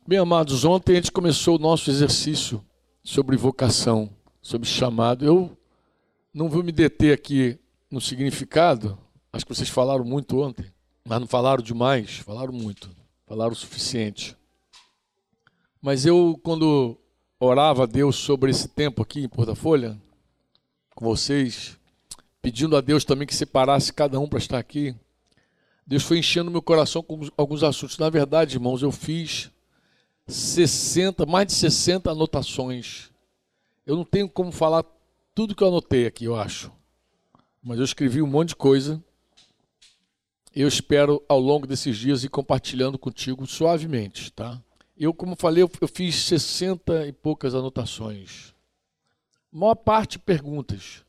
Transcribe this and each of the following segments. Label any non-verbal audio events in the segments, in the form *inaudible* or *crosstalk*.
Bem, amados, ontem a gente começou o nosso exercício sobre vocação, sobre chamado. Eu não vou me deter aqui no significado, acho que vocês falaram muito ontem, mas não falaram demais, falaram muito, falaram o suficiente. Mas eu, quando orava a Deus sobre esse tempo aqui em Porta Folha, com vocês, pedindo a Deus também que separasse cada um para estar aqui, Deus foi enchendo meu coração com alguns assuntos. Na verdade, irmãos, eu fiz 60, mais de 60 anotações. Eu não tenho como falar tudo que eu anotei aqui, eu acho. Mas eu escrevi um monte de coisa. Eu espero, ao longo desses dias, ir compartilhando contigo suavemente, tá? Eu, como falei, eu, fiz 60 e poucas anotações. A maior parte perguntas.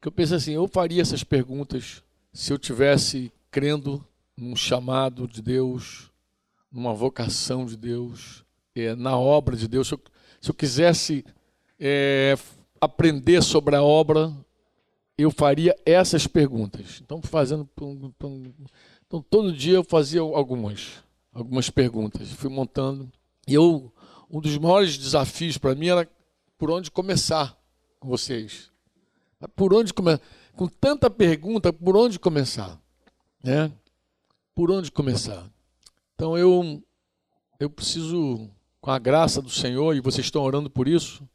Que eu pensei assim, eu faria essas perguntas se eu tivesse crendo num chamado de Deus, numa vocação de Deus, é, na obra de Deus. Se eu, se eu quisesse é, aprender sobre a obra, eu faria essas perguntas. Então, fazendo. Então, todo dia eu fazia algumas, algumas perguntas. Fui montando. E eu, um dos maiores desafios para mim era por onde começar com vocês. Por onde começar? Com tanta pergunta, por onde começar? Né? Por onde começar? Então eu eu preciso com a graça do Senhor e vocês estão orando por isso,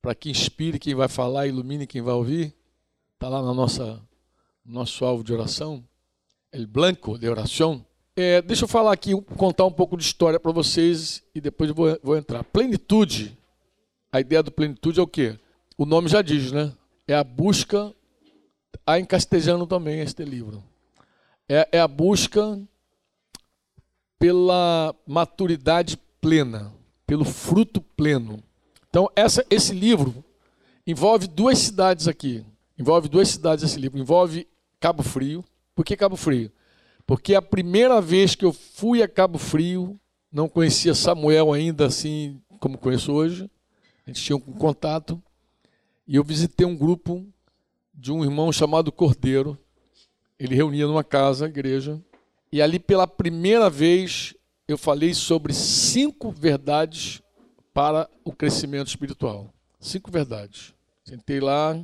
para que inspire quem vai falar, ilumine quem vai ouvir. Está lá na nossa nosso alvo de oração, el blanco de oração. É, deixa eu falar aqui, contar um pouco de história para vocês e depois vou, vou entrar. Plenitude. A ideia do plenitude é o quê? O nome já diz, né? É a busca. Há em castelhano também este livro é, é a busca pela maturidade plena, pelo fruto pleno. Então, essa, esse livro envolve duas cidades aqui. Envolve duas cidades esse livro. Envolve Cabo Frio. Por que Cabo Frio? Porque a primeira vez que eu fui a Cabo Frio, não conhecia Samuel ainda assim como conheço hoje. A gente tinha um contato. E eu visitei um grupo de um irmão chamado Cordeiro, ele reunia numa casa, igreja, e ali pela primeira vez eu falei sobre cinco verdades para o crescimento espiritual. Cinco verdades. Sentei lá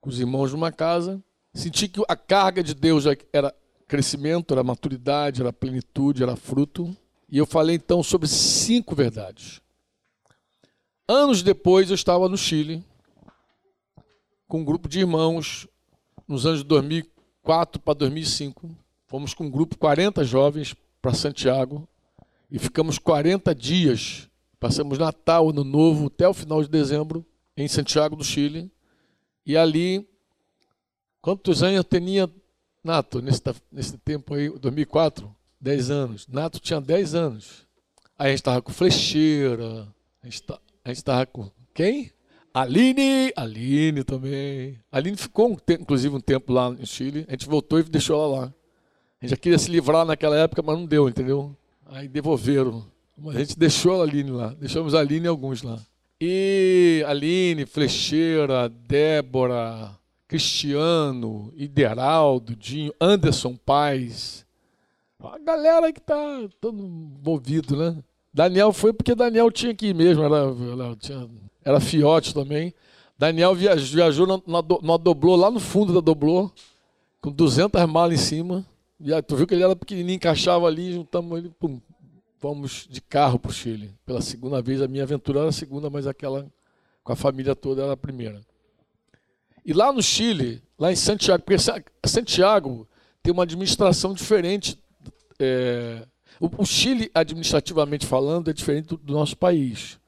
com os irmãos numa casa, senti que a carga de Deus era crescimento, era maturidade, era plenitude, era fruto. E eu falei então sobre cinco verdades. Anos depois eu estava no Chile com um grupo de irmãos nos anos de 2000, 2004 para 2005, fomos com um grupo 40 jovens para Santiago e ficamos 40 dias. Passamos Natal, Ano Novo, até o final de dezembro, em Santiago do Chile. E ali, quantos anos eu tinha, Nato, nesse, nesse tempo aí, 2004? 10 anos. Nato tinha 10 anos. Aí a gente estava com flecheira, a gente estava com quem? Aline, Aline também. Aline ficou, um tempo, inclusive, um tempo lá no Chile. A gente voltou e deixou ela lá. A gente já queria se livrar naquela época, mas não deu, entendeu? Aí devolveram. A gente deixou a Aline lá. Deixamos a Aline e alguns lá. E Aline, Flecheira, Débora, Cristiano, Ideraldo, Dinho, Anderson Paz. A galera que tá todo envolvido, né? Daniel foi porque Daniel tinha que ir mesmo. Era, ela tinha era fiote também. Daniel viajou, viajou na, na, na doblô, lá no fundo da doblô, com 200 malas em cima. E aí, tu viu que ele era pequenininho, encaixava ali, juntamos ele, pum, vamos de carro para o Chile. Pela segunda vez, a minha aventura era a segunda, mas aquela com a família toda era a primeira. E lá no Chile, lá em Santiago, porque Santiago tem uma administração diferente. É, o, Chile, administrativamente falando, é diferente do, do nosso país.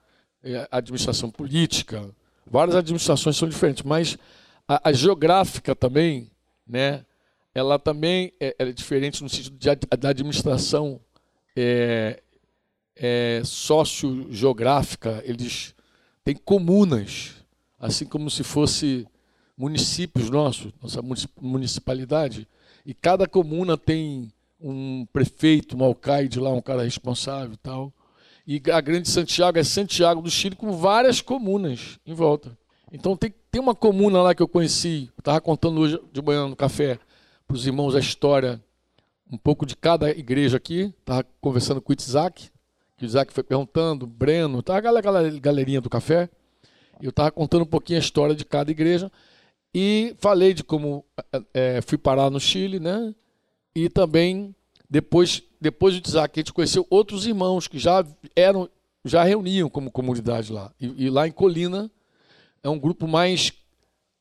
É, administração política, várias administrações são diferentes, mas a, a geográfica também, né, ela também é, é, diferente no sentido de, da administração é, é, sociogeográfica, eles têm comunas, assim como se fosse municípios nossos, nossa municipalidade, e cada comuna tem um prefeito, um alcaide lá, um cara responsável e tal. E a Grande Santiago é Santiago do Chile, com várias comunas em volta. Então tem, tem uma comuna lá que eu conheci, estava contando hoje de manhã no café para os irmãos a história, um pouco de cada igreja aqui. Estava conversando com o Itzhak, que o Isaac foi perguntando, Breno, tá aquela galerinha do café. Eu estava contando um pouquinho a história de cada igreja e falei de como é, fui parar no Chile, né? E também depois, depois do Isaac, a gente conheceu outros irmãos que já eram, já reuniam como comunidade lá. E, e lá em Colina é um grupo mais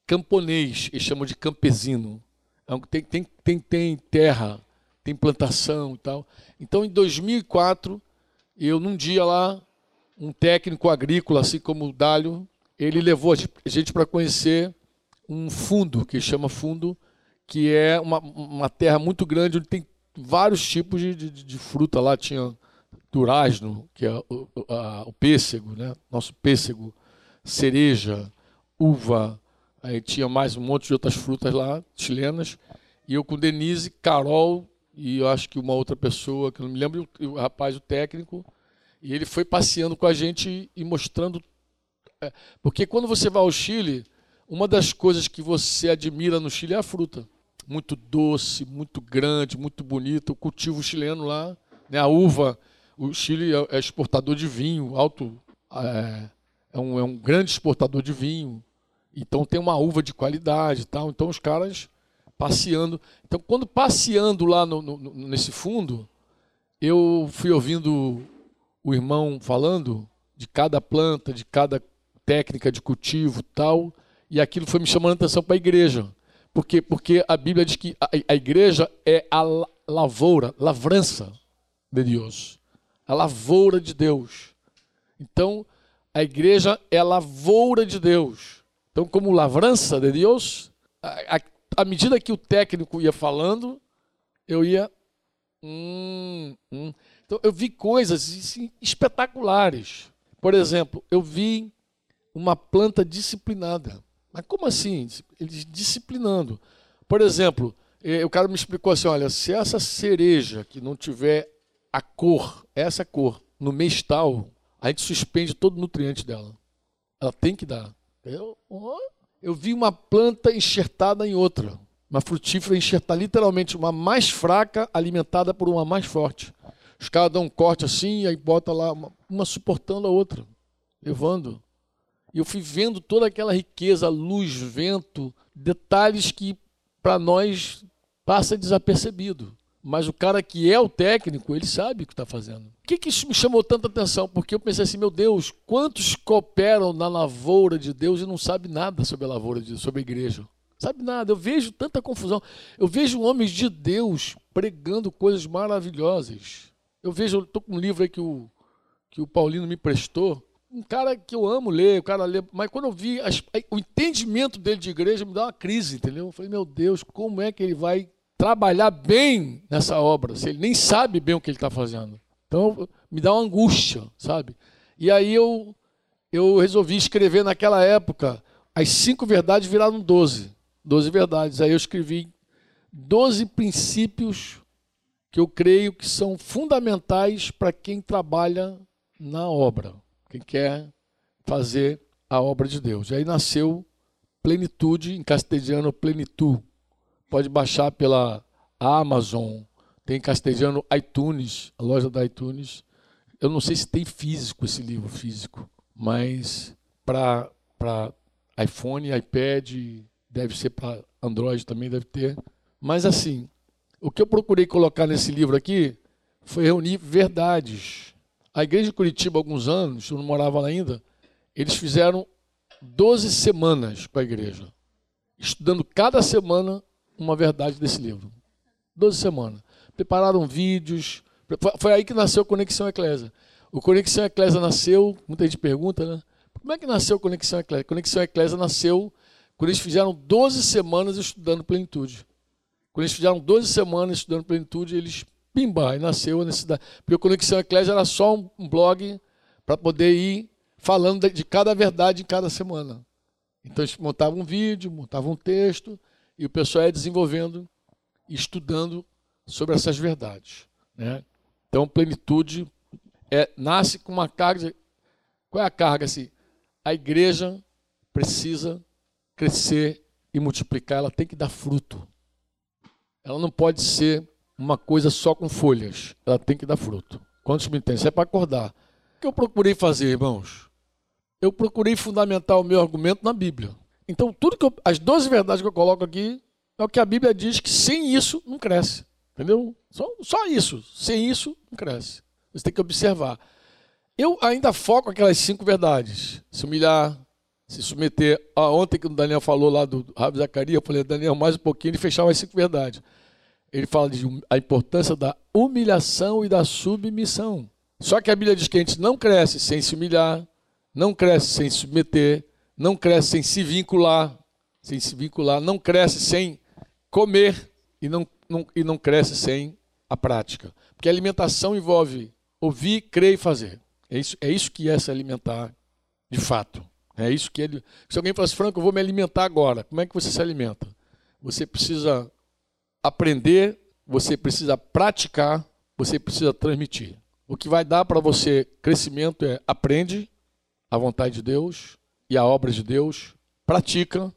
camponês, eles chamam de campesino. É tem, tem, tem, tem terra, tem plantação e tal. Então, em 2004, eu num dia lá, um técnico agrícola, assim como o Dálio, ele levou a gente para conhecer um fundo, que chama fundo, que é uma, uma terra muito grande, onde tem vários tipos de, de, de fruta lá. Tinha durazno, que é o, a, o pêssego, né? nosso pêssego, cereja, uva, aí tinha mais um monte de outras frutas lá, chilenas. E eu com Denise, Carol e eu acho que uma outra pessoa, que eu não me lembro, o rapaz, o técnico, e ele foi passeando com a gente e mostrando. É, porque quando você vai ao Chile, uma das coisas que você admira no Chile é a fruta muito doce, muito grande, muito bonita. O cultivo chileno lá, né, a uva, o Chile é, é exportador de vinho, alto, é, é, um, é um grande exportador de vinho. Então tem uma uva de qualidade, tal. Então os caras passeando. Então quando passeando lá no, no, nesse fundo, eu fui ouvindo o irmão falando de cada planta, de cada técnica de cultivo, tal, e aquilo foi me chamando a atenção para a igreja. Porque, porque a Bíblia diz que a, a igreja é a lavoura, lavrança de Deus. A lavoura de Deus. Então, a igreja é a lavoura de Deus. Então, como lavrança de Deus, à medida que o técnico ia falando, eu ia. Hum, hum. Então, eu vi coisas assim, espetaculares. Por exemplo, eu vi uma planta disciplinada. Mas como assim? Eles disciplinando. Por exemplo, eh, o cara me explicou assim: olha, se essa cereja que não tiver a cor, essa cor, no mês tal, a gente suspende todo o nutriente dela. Ela tem que dar. Eu, eu vi uma planta enxertada em outra. Uma frutífera enxertada, literalmente, uma mais fraca alimentada por uma mais forte. Os caras dão um corte assim, e aí bota lá, uma, uma suportando a outra, levando. E eu fui vendo toda aquela riqueza, luz, vento, detalhes que para nós passa desapercebido. Mas o cara que é o técnico, ele sabe o que está fazendo. O que, que isso me chamou tanta atenção? Porque eu pensei assim, meu Deus, quantos cooperam na lavoura de Deus e não sabem nada sobre a lavoura de Deus, sobre a igreja? Sabe nada. Eu vejo tanta confusão. Eu vejo homens de Deus pregando coisas maravilhosas. Eu vejo, eu estou com um livro aí que o, que o Paulino me prestou, um cara que eu amo ler, o cara lê, mas quando eu vi as, o entendimento dele de igreja, me dá uma crise, entendeu? Eu falei, meu Deus, como é que ele vai trabalhar bem nessa obra, se ele nem sabe bem o que ele está fazendo? Então, me dá uma angústia, sabe? E aí eu, eu resolvi escrever naquela época, as cinco verdades viraram doze. Doze verdades. Aí eu escrevi doze princípios que eu creio que são fundamentais para quem trabalha na obra quem quer fazer a obra de Deus. E aí nasceu Plenitude, em castelhano Plenitu. Pode baixar pela Amazon, tem em castelhano iTunes, a loja da iTunes. Eu não sei se tem físico esse livro físico, mas para iPhone, iPad, deve ser para Android também, deve ter. Mas assim, o que eu procurei colocar nesse livro aqui foi reunir verdades a igreja de Curitiba, alguns anos, eu não morava lá ainda, eles fizeram 12 semanas com a igreja, estudando cada semana uma verdade desse livro. 12 semanas. Prepararam vídeos. Foi aí que nasceu Conexão Eclésia. O Conexão Eclésia nasceu, muita gente pergunta, né? Como é que nasceu Conexão Eclésia? Conexão Eclésia nasceu quando eles fizeram 12 semanas estudando plenitude. Quando eles fizeram 12 semanas estudando plenitude, eles pimba, aí nasceu a necessidade. Porque o Conexão Eclésia era só um blog para poder ir falando de cada verdade em cada semana. Então eles montavam um vídeo, montavam um texto, e o pessoal ia desenvolvendo, estudando sobre essas verdades. Né? Então, plenitude é, nasce com uma carga. Qual é a carga? Assim, a igreja precisa crescer e multiplicar, ela tem que dar fruto. Ela não pode ser uma coisa só com folhas. Ela tem que dar fruto. Quantos minutos tem? Isso é para acordar. O que eu procurei fazer, irmãos? Eu procurei fundamentar o meu argumento na Bíblia. Então, tudo que eu, as 12 verdades que eu coloco aqui é o que a Bíblia diz que sem isso não cresce. Entendeu? Só, só isso. Sem isso não cresce. Você tem que observar. Eu ainda foco aquelas cinco verdades. Se humilhar, se submeter. Ah, ontem que o Daniel falou lá do Rabi Zacarias, eu falei, Daniel, mais um pouquinho, ele fechava as cinco verdades. Ele fala de a importância da humilhação e da submissão. Só que a Bíblia diz que a gente não cresce sem se humilhar, não cresce sem se submeter, não cresce sem se vincular, sem se vincular, não cresce sem comer e não, não, e não cresce sem a prática. Porque a alimentação envolve ouvir, crer e fazer. É isso, é isso que é se alimentar de fato. É isso que ele. Se alguém fala assim, Franco, eu vou me alimentar agora, como é que você se alimenta? Você precisa aprender, você precisa praticar, você precisa transmitir. O que vai dar para você crescimento é aprende a vontade de Deus e a obra de Deus, pratica,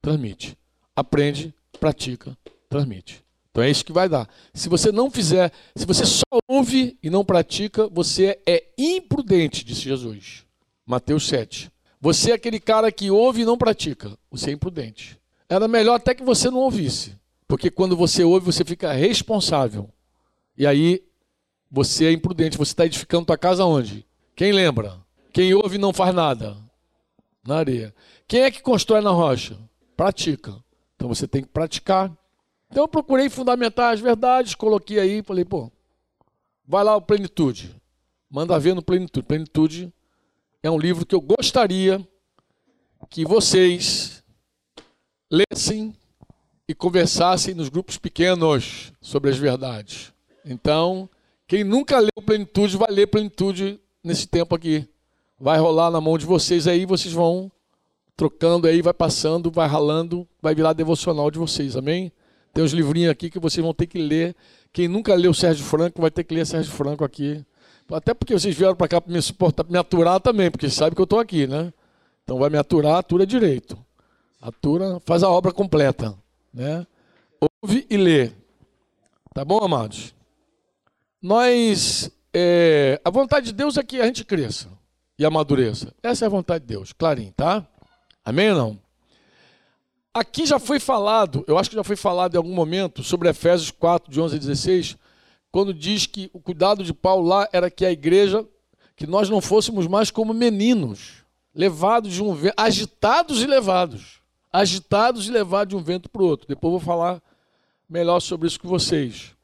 transmite. Aprende, pratica, transmite. Então é isso que vai dar. Se você não fizer, se você só ouve e não pratica, você é imprudente, disse Jesus. Mateus 7. Você é aquele cara que ouve e não pratica. Você é imprudente. Era melhor até que você não ouvisse. Porque quando você ouve, você fica responsável. E aí você é imprudente. Você está edificando tua casa onde? Quem lembra? Quem ouve e não faz nada? Na areia. Quem é que constrói na rocha? Pratica. Então você tem que praticar. Então eu procurei fundamentar as verdades, coloquei aí, falei, pô, vai lá o Plenitude. Manda ver no Plenitude. Plenitude é um livro que eu gostaria que vocês lessem e conversassem nos grupos pequenos sobre as verdades. Então, quem nunca leu Plenitude, vai ler Plenitude nesse tempo aqui. Vai rolar na mão de vocês aí, vocês vão trocando aí, vai passando, vai ralando, vai virar devocional de vocês, amém? Tem uns livrinhos aqui que vocês vão ter que ler. Quem nunca leu Sérgio Franco vai ter que ler Sérgio Franco aqui. Até porque vocês vieram para cá para me suportar, me aturar também, porque sabe que eu estou aqui, né? Então vai me aturar, atura direito. Atura, faz a obra completa, né? Ouve e lê. Tá bom, amados? Nós, é, a vontade de Deus é que a gente cresça e amadureça. Essa é a vontade de Deus, clarinho, tá? Amém ou não? Aqui já foi falado, eu acho que já foi falado em algum momento, sobre Efésios 4, de 11 a 16, quando diz que o cuidado de Paulo lá era que a igreja, que nós não fôssemos mais como meninos, levados de um vento, agitados e levados, agitados e levados de um vento para o outro. Depois vou falar melhor sobre isso com vocês.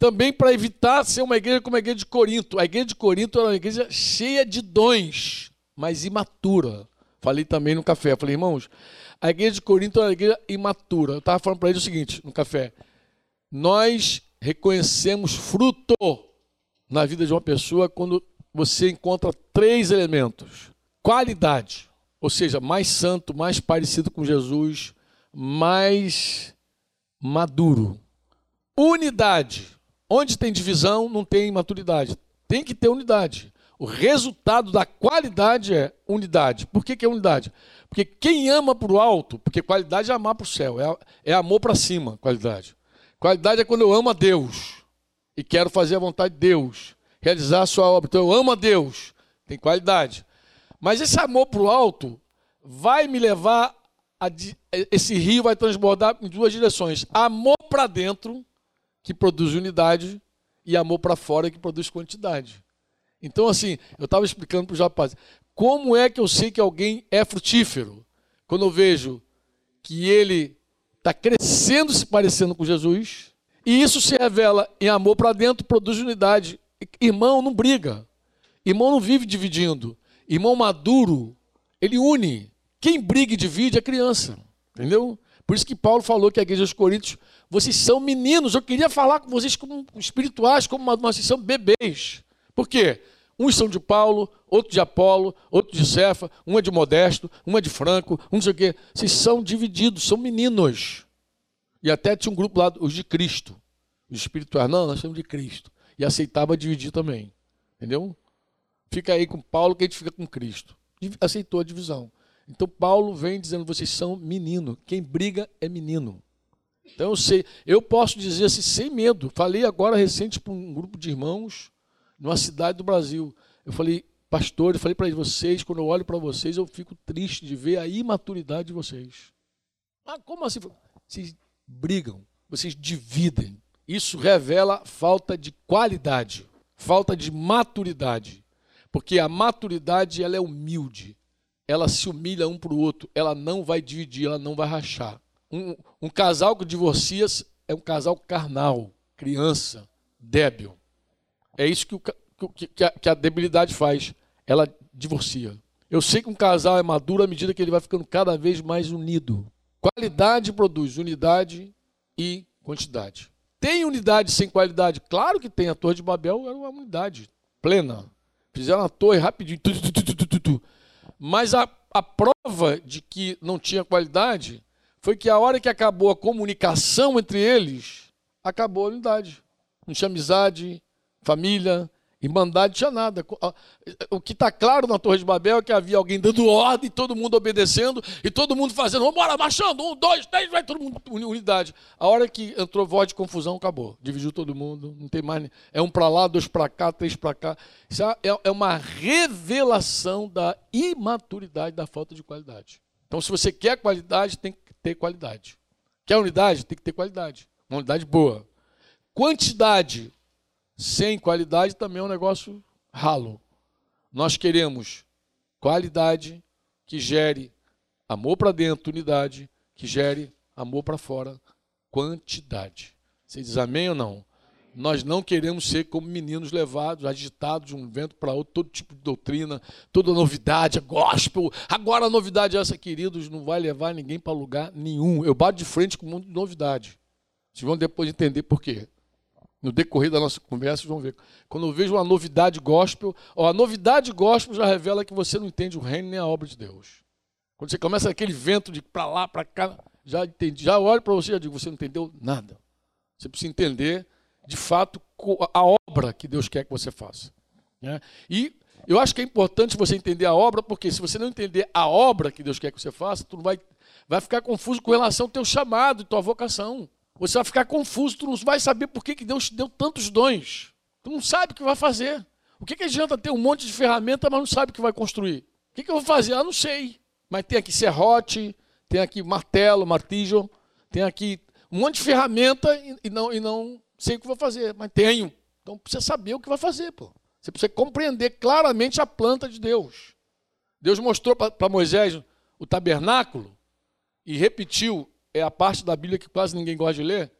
Também para evitar ser uma igreja como a igreja de Corinto. A igreja de Corinto era uma igreja cheia de dons, mas imatura. Falei também no café. Falei, irmãos, a igreja de Corinto era uma igreja imatura. Eu estava falando para eles o seguinte no café: nós reconhecemos fruto na vida de uma pessoa quando você encontra três elementos: qualidade, ou seja, mais santo, mais parecido com Jesus, mais maduro. Unidade. Onde tem divisão, não tem maturidade. Tem que ter unidade. O resultado da qualidade é unidade. Por que, que é unidade? Porque quem ama para o alto, porque qualidade é amar para o céu, é, é amor para cima, qualidade. Qualidade é quando eu amo a Deus e quero fazer a vontade de Deus, realizar a sua obra. Então eu amo a Deus, tem qualidade. Mas esse amor para o alto vai me levar a, esse rio vai transbordar em duas direções: amor para dentro, que produz unidade, e amor para fora, que produz quantidade. Então, assim, eu estava explicando para os rapazes, como é que eu sei que alguém é frutífero? Quando eu vejo que ele está crescendo se parecendo com Jesus, e isso se revela em amor para dentro, produz unidade. Irmão não briga, irmão não vive dividindo. Irmão maduro, ele une. Quem briga e divide é criança, entendeu? Por isso que Paulo falou que a igreja dos Coríntios, vocês são meninos. Eu queria falar com vocês como espirituais, como uma, vocês são bebês. Por quê? Uns são de Paulo, outro de Apolo, outro de Cefa, um é de Modesto, um é de Franco, um não sei o quê. Vocês são divididos, são meninos. E até tinha um grupo lá, os de Cristo. Os espirituais, não, nós somos de Cristo. E aceitava dividir também. Entendeu? Fica aí com Paulo que a gente fica com Cristo. Aceitou a divisão. Então Paulo vem dizendo: vocês são menino. Quem briga é menino. Então eu sei, eu posso dizer assim sem medo. Falei agora recente para um grupo de irmãos numa cidade do Brasil. Eu falei, pastor, eu falei para vocês, quando eu olho para vocês, eu fico triste de ver a imaturidade de vocês. Ah, como assim? Vocês brigam, vocês dividem. Isso revela falta de qualidade, falta de maturidade. Porque a maturidade ela é humilde, ela se humilha um para o outro, ela não vai dividir, ela não vai rachar. Um, um casal que divorcia é um casal carnal, criança, débil. É isso que, o, que, a, que a debilidade faz, ela divorcia. Eu sei que um casal é maduro à medida que ele vai ficando cada vez mais unido. Qualidade produz unidade e quantidade. Tem unidade sem qualidade? Claro que tem. A Torre de Babel era uma unidade plena. Fizeram a torre rapidinho. Tu, tu, tu, Mas a, a prova de que não tinha qualidade foi que a hora que acabou a comunicação entre eles, acabou a unidade. Não tinha amizade, família, Irmandade tinha nada. O que está claro na Torre de Babel é que havia alguém dando ordem, todo mundo obedecendo e todo mundo fazendo, vamos embora, marchando, um, dois, três, vai todo mundo, unidade. A hora que entrou voz de confusão, acabou. Dividiu todo mundo, não tem mais. É um para lá, dois para cá, três para cá. Isso é, é uma revelação da imaturidade, da falta de qualidade. Então, se você quer qualidade, tem que ter qualidade. Quer unidade? Tem que ter qualidade. Uma unidade boa. Quantidade sem qualidade também é um negócio ralo. Nós queremos qualidade que gere amor para dentro, unidade, que gere amor para fora, quantidade. Você diz amém ou não? Nós não queremos ser como meninos levados, agitados de um vento para outro, todo tipo de doutrina, toda novidade, é gospel. Agora a novidade é essa, queridos, não vai levar ninguém para lugar nenhum. Eu bato de frente com um mundo de novidade. Vocês vão depois entender por quê no decorrer da nossa conversa, vão ver. Quando eu vejo uma novidade gospel, ó, a novidade gospel já revela que você não entende o reino nem a obra de Deus. Quando você começa aquele vento de para lá, para cá, já entendi, já olho para você e digo, você não entendeu nada. Você precisa entender, de fato, a obra que Deus quer que você faça. Né? E eu acho que é importante você entender a obra, porque se você não entender a obra que Deus quer que você faça, tu vai, vai ficar confuso com relação ao teu chamado e tua vocação. Você vai ficar confuso, tu não vai saber por que, que Deus te deu tantos dons. Tu não sabe o que vai fazer. O que, que adianta ter um monte de ferramenta, mas não sabe o que vai construir? O que, que eu vou fazer? Ah, não sei. Mas tem aqui serrote, tem aqui martelo, martillo, tem aqui um monte de ferramenta e não, e não sei o que vou fazer, mas tenho. Então precisa saber o que vai fazer, pô. Você precisa compreender claramente a planta de Deus. Deus mostrou para Moisés o tabernáculo e repetiu é a parte da Bíblia que quase ninguém gosta de ler.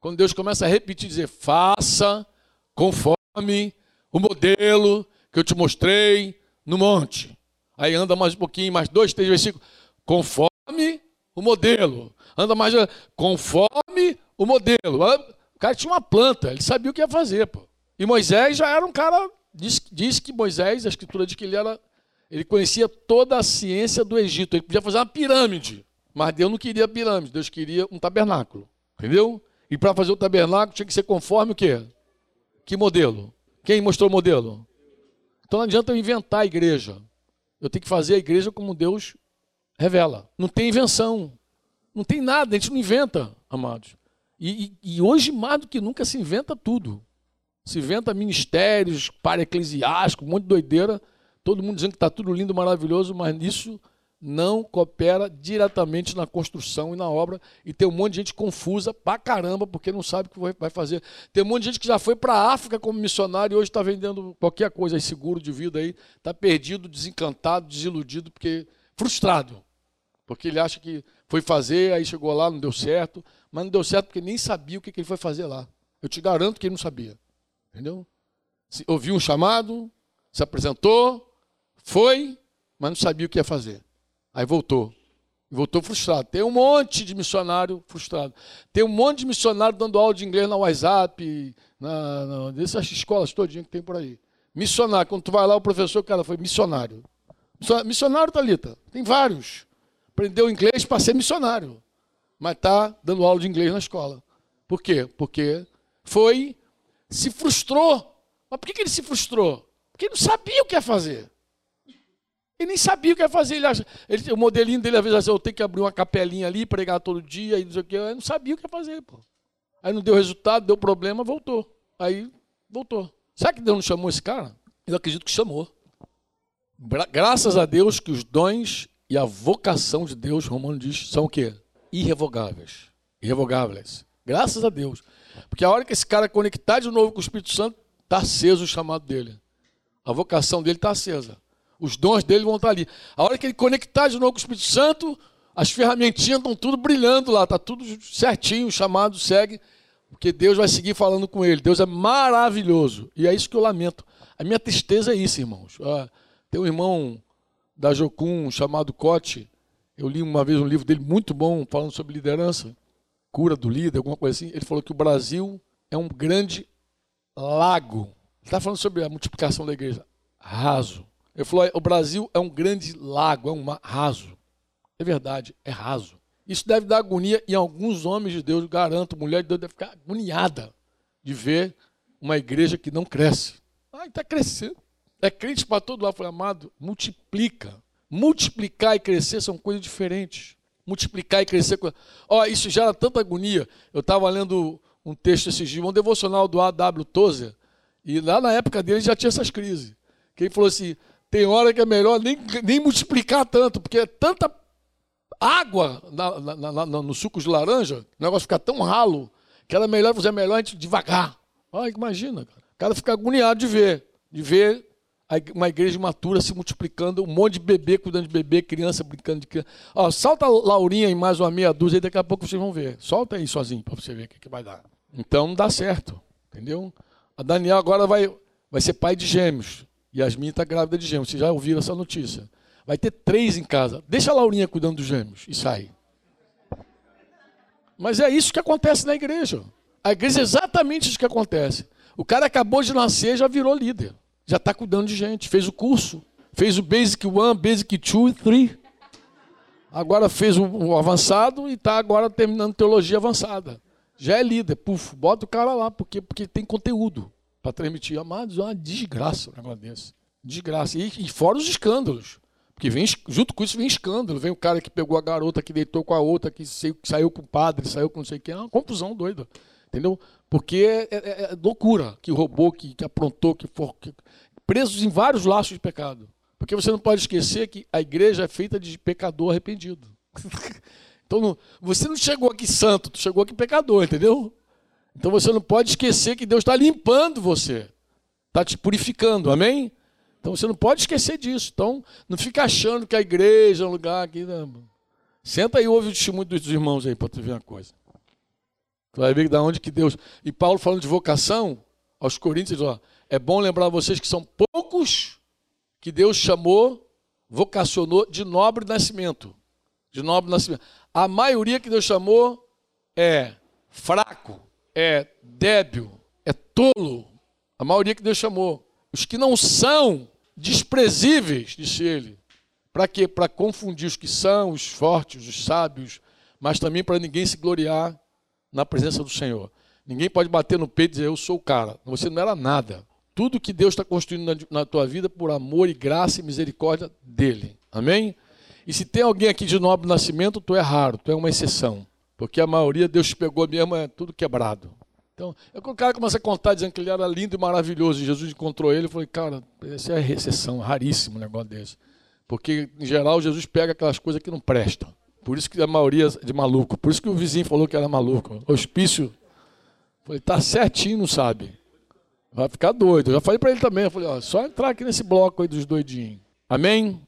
Quando Deus começa a repetir, dizer: faça conforme o modelo que eu te mostrei no monte. Aí anda mais um pouquinho, mais dois, três versículos. Conforme o modelo. Anda mais, conforme o modelo. Cara tinha uma planta, ele sabia o que ia fazer. Pô. E Moisés já era um cara, diz, diz que Moisés, a escritura diz que ele era, ele conhecia toda a ciência do Egito. Ele podia fazer uma pirâmide. Mas Deus não queria pirâmide, Deus queria um tabernáculo. Entendeu? E para fazer o tabernáculo tinha que ser conforme o quê? Que modelo? Quem mostrou o modelo? Então não adianta eu inventar a igreja. Eu tenho que fazer a igreja como Deus revela. Não tem invenção. Não tem nada, a gente não inventa, amados. E, e, hoje, mais do que nunca, se inventa tudo. Se inventa ministérios, para eclesiástico, um monte de doideira. Todo mundo dizendo que está tudo lindo, maravilhoso, mas nisso não coopera diretamente na construção e na obra e tem um monte de gente confusa pra caramba porque não sabe o que vai fazer. Tem um monte de gente que já foi para a África como missionário e hoje está vendendo qualquer coisa aí, seguro de vida aí, está perdido, desencantado, desiludido, porque frustrado. Porque ele acha que foi fazer, aí chegou lá, não deu certo, mas não deu certo porque nem sabia o que ele foi fazer lá. Eu te garanto que ele não sabia. Entendeu? ouviu um chamado, se apresentou, foi, mas não sabia o que ia fazer. Aí voltou. Voltou frustrado. Tem um monte de missionário frustrado. Tem um monte de missionário dando aula de inglês na WhatsApp, na, na, escolas todinhas que tem por aí. Missionário. Quando tu vai lá, o professor, cara, foi missionário. Missionário, Thalita. Tem vários. Aprendeu inglês para ser missionário. Mas está dando aula de inglês na escola. Por quê? Porque foi, se frustrou. Mas por que ele se frustrou? Porque ele não sabia o que ia fazer. Ele nem sabia o que ia fazer. Ele acha, ele, o modelinho dele, às vezes, assim, eu tenho que abrir uma capelinha ali, pregar todo dia, e não sei o quê. Ele não sabia o que ia fazer, pô. Aí não deu resultado, deu problema, voltou. Aí voltou. Será que Deus não chamou esse cara? Eu acredito que chamou. Graças a Deus que os dons e a vocação de Deus, Romano diz, são o quê? Irrevogáveis. Irrevogáveis. Graças a Deus. Porque a hora que esse cara conectar de novo com o Espírito Santo, está aceso o chamado dele. A vocação dele está acesa. Os dons dele vão estar tá ali. A hora que ele conectar de novo com o Espírito Santo, as ferramentinhas estão tudo brilhando lá, está tudo certinho, o chamado segue, porque Deus vai seguir falando com ele. Deus é maravilhoso. E é isso que eu lamento. A minha tristeza é isso, irmãos. Ah, tem um irmão da Jocum chamado Cote. Eu li uma vez um livro dele muito bom, falando sobre liderança, cura do líder, alguma coisa assim. Ele falou que o Brasil é um grande lago. Ele está falando sobre a multiplicação da igreja. Raso. Ele falou: o Brasil é um grande lago, é um raso. É verdade, é raso. Isso deve dar agonia em alguns homens de Deus, garanto, mulher de Deus deve ficar agoniada de ver uma igreja que não cresce. Ah, está crescendo. É crente para todo lado. Foi amado, multiplica. Multiplicar e crescer são coisas diferentes. Multiplicar e crescer. Ó, oh, isso gera tanta agonia. Eu estava lendo um texto esses dias, um devocional do A.W. Tozer, e lá na época dele já tinha essas crises. Que ele falou assim: tem hora que é melhor nem, nem multiplicar tanto, porque é tanta água na, na, na, no suco de laranja, o negócio fica tão ralo, que era melhor fazer melhor a gente devagar. Olha, imagina, cara. O cara fica agoniado de ver, de ver uma igreja matura se multiplicando, um monte de bebê cuidando de bebê, criança brincando de criança. Ó, salta a Laurinha em mais uma meia dúzia e daqui a pouco vocês vão ver. Solta aí sozinho para você ver o que, que vai dar. Então não dá certo, entendeu? A Daniel agora vai, vai ser pai de gêmeos. Yasmin está grávida de gêmeos. Vocês já ouviram essa notícia. Vai ter três em casa. Deixa a Laurinha cuidando dos gêmeos e sai. Mas é isso que acontece na igreja. A igreja é exatamente isso que acontece. O cara acabou de nascer já virou líder. Já está cuidando de gente. Fez o curso. Fez o Basic One, Basic Two e Three. Agora fez o, avançado e está agora terminando teologia avançada. Já é líder. Puf, bota o cara lá, porque, porque tem conteúdo para transmitir. Amados, é uma desgraça um negócio desse. Desgraça. E, e fora os escândalos. Porque vem, junto com isso vem escândalo. Vem o cara que pegou a garota, que deitou com a outra, que saiu com o padre, saiu com não sei o que. É uma confusão doida. Entendeu? Porque é, é, é loucura que roubou, que, que aprontou, que, for, que presos em vários laços de pecado. Porque você não pode esquecer que a igreja é feita de pecador arrependido. *laughs* então não, você não chegou aqui santo, tu chegou aqui pecador, entendeu? Então você não pode esquecer que Deus está limpando você, está te purificando, amém? Então você não pode esquecer disso. Então não fica achando que a igreja é um lugar aqui. Não. Senta aí e ouve o testemunho dos irmãos aí para tu ver uma coisa. Tu vai ver da onde que Deus. E Paulo falando de vocação, aos Coríntios, ó, é bom lembrar vocês que são poucos que Deus chamou, vocacionou de nobre nascimento. De nobre nascimento. A maioria que Deus chamou é fraco, é débil, é tolo. A maioria que Deus chamou. Os que não são desprezíveis, disse ele. Para quê? Para confundir os que são, os fortes, os sábios, mas também para ninguém se gloriar na presença do Senhor. Ninguém pode bater no peito e dizer, eu sou o cara. Você não era nada. Tudo que Deus está construindo na, na tua vida por amor e graça e misericórdia dele. Amém? E se tem alguém aqui de nobre nascimento, tu é raro, tu é uma exceção. Porque a maioria Deus te pegou mesmo, é tudo quebrado. Então, eu, o cara começa a contar dizendo que ele era lindo e maravilhoso, e Jesus encontrou ele, eu falei, cara, essa é exceção, raríssimo um negócio desse. Porque, em geral, Jesus pega aquelas coisas que não prestam. Por isso que a maioria é de maluco. Por isso que o vizinho falou que era maluco. Hospício. Falei, tá certinho, não sabe. Vai ficar doido. Eu já falei para ele também. Eu falei, ó, só entrar aqui nesse bloco aí dos doidinhos. Amém?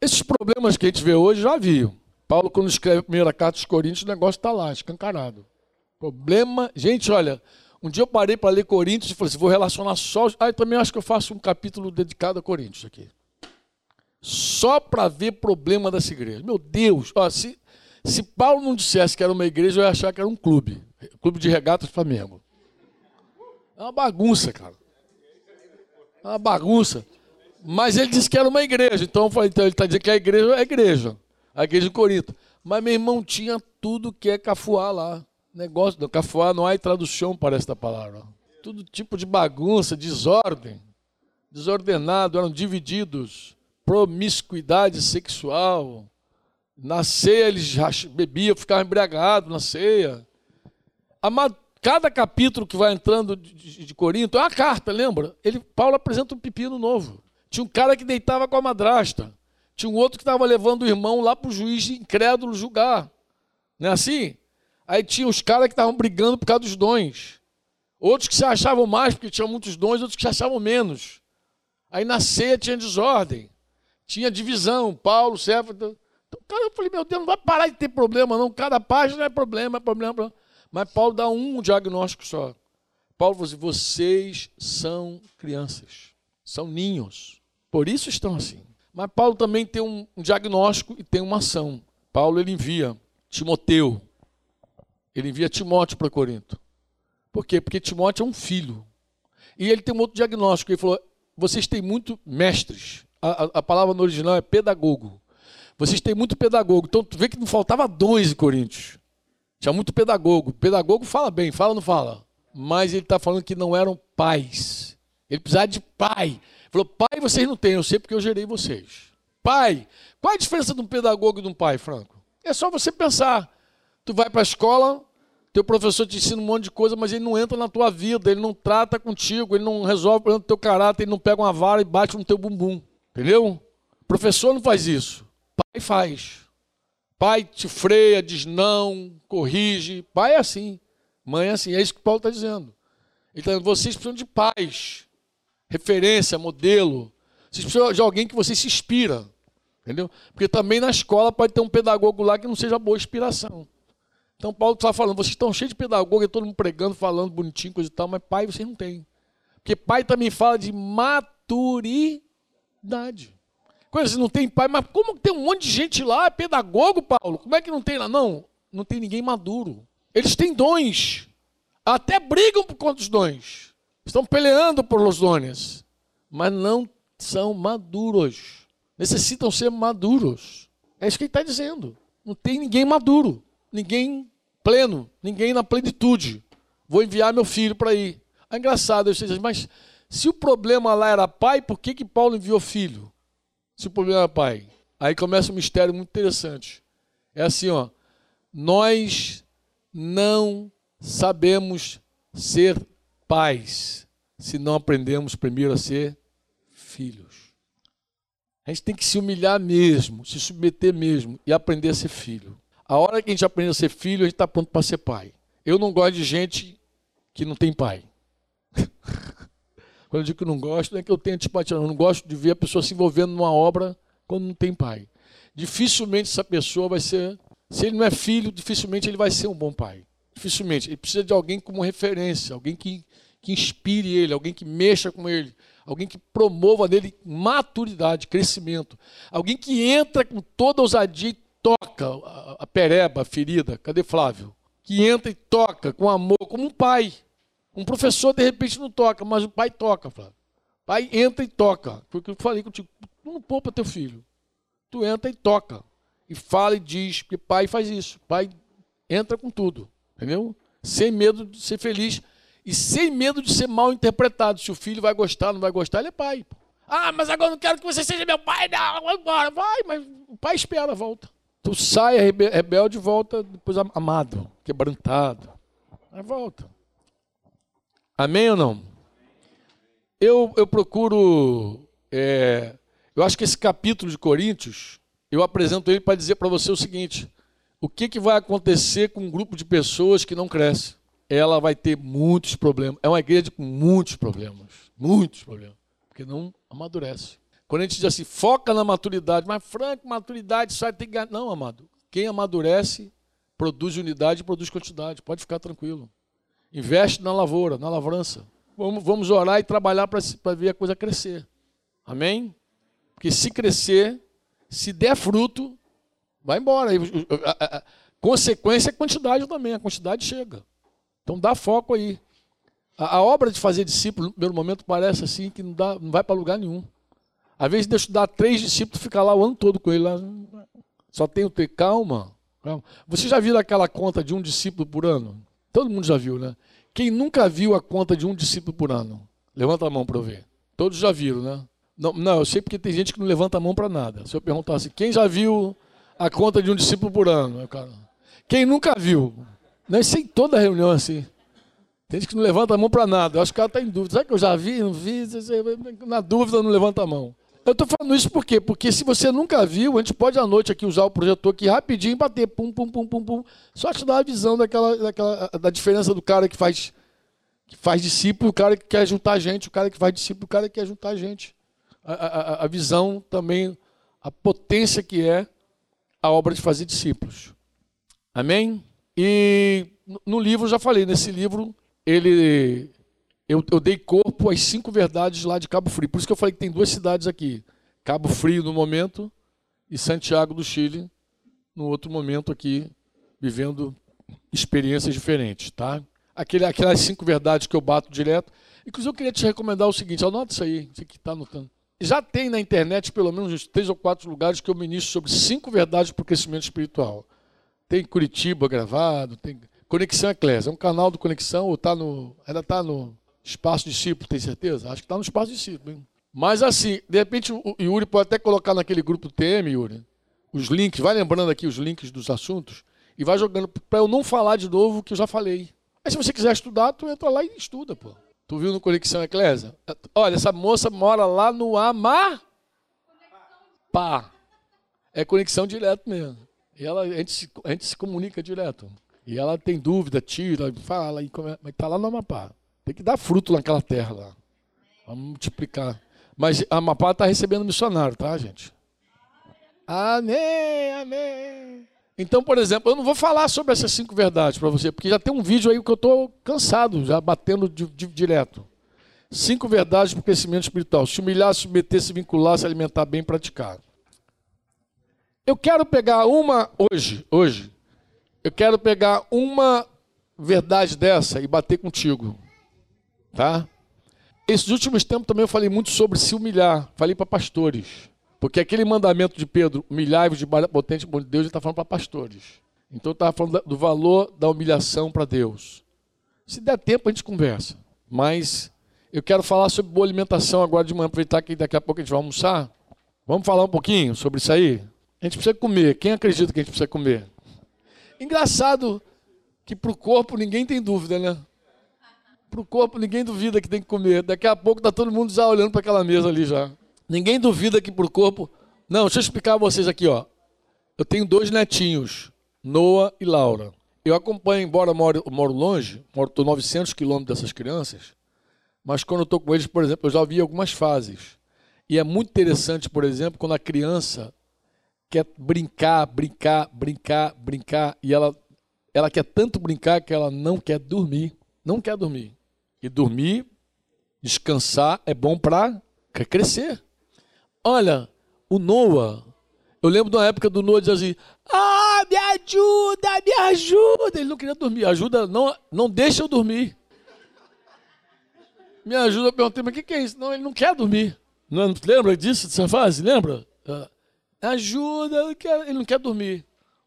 Esses problemas que a gente vê hoje, já viu. Paulo, quando escreve a primeira carta dos Coríntios, o negócio está lá, escancarado. Problema. Gente, olha, um dia eu parei para ler Coríntios e falei assim: vou relacionar só. Ah, eu também acho que eu faço um capítulo dedicado a Coríntios aqui só para ver problema dessa igreja. Meu Deus, ó, se, se Paulo não dissesse que era uma igreja, eu ia achar que era um clube. Clube de regatas Flamengo. É uma bagunça, cara. É uma bagunça. Mas ele disse que era uma igreja. Então eu falei, então ele está dizendo que a igreja é a igreja. A igreja de Corinto. Mas meu irmão tinha tudo que é cafuá lá. Negócio do cafuá não há tradução para esta palavra. Tudo tipo de bagunça, desordem. Desordenado, eram divididos promiscuidade sexual. Na ceia eles bebiam, ficavam embriagados na ceia. Amado, Cada capítulo que vai entrando de, de, Corinto é uma carta, lembra? Ele, Paulo apresenta um pepino novo. Tinha um cara que deitava com a madrasta. Tinha um outro que estava levando o irmão lá para o juiz incrédulo julgar. Não é assim? Aí tinha os caras que estavam brigando por causa dos dons. Outros que se achavam mais porque tinham muitos dons, outros que se achavam menos. Aí na ceia tinha desordem. Tinha divisão. Paulo, Céfalo. Então, cara, eu falei, meu Deus, não vai parar de ter problema, não. Cada página é problema, é problema, é problema. Mas Paulo dá um diagnóstico só. Paulo falou assim: vocês são crianças, são ninhos. Por isso estão assim. Mas Paulo também tem um, diagnóstico e tem uma ação. Paulo ele envia Timoteu, ele envia Timóteo para Corinto. Por quê? Porque Timóteo é um filho. E ele tem um outro diagnóstico. Ele falou: vocês têm muito mestres. A, a, a palavra no original é pedagogo. Vocês têm muito pedagogo. Então, tu vê que não faltava dons em Coríntios. Tinha muito pedagogo. Pedagogo fala bem, fala ou não fala? Mas ele está falando que não eram pais. Ele precisava de pai. Ele falou, pai vocês não têm, eu sei porque eu gerei vocês. Pai. Qual é a diferença de um pedagogo e de um pai, Franco? É só você pensar. Tu vai para a escola, teu professor te ensina um monte de coisa, mas ele não entra na tua vida, ele não trata contigo, ele não resolve o problema do teu caráter, ele não pega uma vara e bate no teu bumbum. Entendeu? O professor não faz isso. Pai faz. Pai te freia, diz não, corrige. Pai é assim. Mãe é assim. É isso que Paulo está dizendo. Então, vocês precisam de pais, referência, modelo. Vocês precisam de alguém que você se inspira. Entendeu? Porque também na escola pode ter um pedagogo lá que não seja boa inspiração. Então, Paulo está falando, vocês estão cheios de pedagogo, todo mundo pregando, falando bonitinho, coisa e tal, mas pai vocês não têm. Porque pai também fala de maturidade. Coisa não tem pai, mas como tem um monte de gente lá, é pedagogo, Paulo? Como é que não tem lá? Não, não tem ninguém maduro. Eles têm dons. Até brigam por conta dos dons. Estão peleando por os dons. Mas não são maduros. Necessitam ser maduros. É isso que ele está dizendo. Não tem ninguém maduro. Ninguém pleno. Ninguém na plenitude. Vou enviar meu filho para ir. É engraçado, mas se o problema lá era pai, por que, que Paulo enviou filho? Se o problema é pai. Aí começa um mistério muito interessante. É assim, ó. Nós não sabemos ser pais se não aprendemos primeiro a ser filhos. A gente tem que se humilhar mesmo, se submeter mesmo e aprender a ser filho. A hora que a gente aprende a ser filho, a gente está pronto para ser pai. Eu não gosto de gente que não tem pai. *laughs* Quando eu digo que não gosto, não é que eu tenho antipatia, eu não gosto de ver a pessoa se envolvendo numa obra quando não tem pai. Dificilmente essa pessoa vai ser, se ele não é filho, dificilmente ele vai ser um bom pai. Dificilmente. Ele precisa de alguém como referência, alguém que, que inspire ele, alguém que mexa com ele, alguém que promova nele maturidade, crescimento, alguém que entra com toda ousadia e toca a, a pereba, a ferida. Cadê Flávio? Que entra e toca com amor, como um pai. Um professor, de repente, não toca, mas o pai toca, Flávio. Pai entra e toca. Foi o que eu falei contigo. Tu não poupa teu filho. Tu entra e toca. E fala e diz, porque pai faz isso. Pai entra com tudo. Entendeu? Sem medo de ser feliz e sem medo de ser mal interpretado. Se o filho vai gostar, não vai gostar, ele é pai. Ah, mas agora não quero que você seja meu pai, não, vou embora. Vai, mas o pai espera, volta. Tu sai rebelde e volta depois amado, quebrantado. Aí volta. Amém ou não? Eu, eu procuro. É, eu acho que esse capítulo de Coríntios, eu apresento ele para dizer para você o seguinte: o que, que vai acontecer com um grupo de pessoas que não cresce? Ela vai ter muitos problemas. É uma igreja com muitos problemas. Muitos problemas. Porque não amadurece. Quando a gente diz assim, foca na maturidade, mas Franco, maturidade só tem que. Não, amado. Quem amadurece produz unidade e produz quantidade. Pode ficar tranquilo. Investe na lavoura, na lavrança. Vamos, vamos orar e trabalhar para ver a coisa crescer. Amém? Porque se crescer, se der fruto, vai embora. A, consequência é quantidade também. A quantidade chega. Então dá foco aí. A, obra de fazer discípulo, no primeiro momento, parece assim que não, dá, não vai para lugar nenhum. Às vezes deixa dar três discípulos ficar lá o ano todo com ele. Lá. Só tem o ter calma, calma. Você já viu aquela conta de um discípulo por ano? Todo mundo já viu, né? Quem nunca viu a conta de um discípulo por ano? Levanta a mão para eu ver. Todos já viram, né? Não, não, eu sei porque tem gente que não levanta a mão para nada. Se eu perguntasse, quem já viu a conta de um discípulo por ano? Cara, quem nunca viu? Não sei toda reunião assim. Tem gente que não levanta a mão para nada. Eu acho que ela está em dúvida. Será que eu já vi, não vi? Na dúvida, não levanta a mão. Eu estou falando isso por quê? Porque se você nunca viu, a gente pode à noite aqui usar o projetor aqui rapidinho e bater, pum, pum, pum, pum, pum. Só te dar a visão daquela, daquela, da diferença do cara que faz, que faz discípulo, o cara que quer juntar gente, o cara que faz discípulo, o cara que quer juntar gente. A, a, a visão também, a potência que é a obra de fazer discípulos. Amém? E no livro, já falei, nesse livro, ele eu, eu, dei corpo às cinco verdades lá de Cabo Frio. Por isso que eu falei que tem duas cidades aqui: Cabo Frio no momento e Santiago do Chile no outro momento aqui, vivendo experiências diferentes, tá? Aquele, aquelas cinco verdades que eu bato direto. Inclusive, eu queria te recomendar o seguinte: anota isso aí, você que está anotando. Já tem na internet pelo menos uns três ou quatro lugares que eu ministro sobre cinco verdades para o crescimento espiritual. Tem Curitiba gravado, tem Conexão Eclésia. É um canal do Conexão, ou tá no, ainda está no Espaço Discípulo, tem certeza? Acho que está no Espaço Discípulo. Hein? Mas assim, de repente o Yuri pode até colocar naquele grupo TM, Yuri, os links, vai lembrando aqui os links dos assuntos e vai jogando para eu não falar de novo o que eu já falei. Aí se você quiser estudar, tu entra lá e estuda, pô. Tu viu no Conexão Eclésia? Olha, essa moça mora lá no Amar. Pá. É conexão direto mesmo. E ela, a, gente se, a gente se comunica direto. E ela tem dúvida, tira, fala, e come, mas está lá no Amapá. Tem que dar fruto naquela terra lá. Vamos multiplicar. Mas a Amapá está recebendo missionário, tá, gente? Amém, amém. Então, por exemplo, eu não vou falar sobre essas cinco verdades para você, porque já tem um vídeo aí que eu estou cansado, já batendo de, de, direto. Cinco verdades para o crescimento espiritual. Se humilhar, se submeter, se vincular, se alimentar bem, praticar. Eu quero pegar uma hoje, hoje. Eu quero pegar uma verdade dessa e bater contigo. Tá? Esses últimos tempos também eu falei muito sobre se humilhar. Falei para pastores. Porque aquele mandamento de Pedro, humilhai-vos de potente bom de Deus, ele está falando para pastores. Então eu estava falando do valor da humilhação para Deus. Se der tempo, a gente conversa. Mas eu quero falar sobre boa alimentação agora de manhã, aproveitar que daqui a pouco a gente vai almoçar. Vamos falar um pouquinho sobre isso aí? A gente precisa comer. Quem acredita que a gente precisa comer? Engraçado que para o corpo ninguém tem dúvida, né? Para o corpo ninguém duvida que tem que comer. Daqui a pouco está todo mundo já olhando para aquela mesa ali já. Ninguém duvida que para o corpo. Não, deixa eu explicar a vocês aqui, ó. Eu tenho dois netinhos, Noah e Laura. Eu acompanho, embora eu moro, moro longe, moro 900 quilômetros dessas crianças, mas quando eu estou com eles, por exemplo, eu já vi algumas fases. E é muito interessante, por exemplo, quando a criança quer brincar, brincar, brincar, brincar, e ela, ela quer tanto brincar que ela não quer dormir. Não quer dormir. E dormir, descansar, é bom para crescer. Olha, o Noah, eu lembro de uma época do Noah dizer assim: Ah, me ajuda, me ajuda. Ele não queria dormir. Ajuda, não, não deixa eu dormir. Me ajuda, eu perguntei, mas o que, que é isso? Não, ele não quer dormir. Não, lembra disso, dessa fase? Lembra? Ah, ajuda, ele não quer dormir.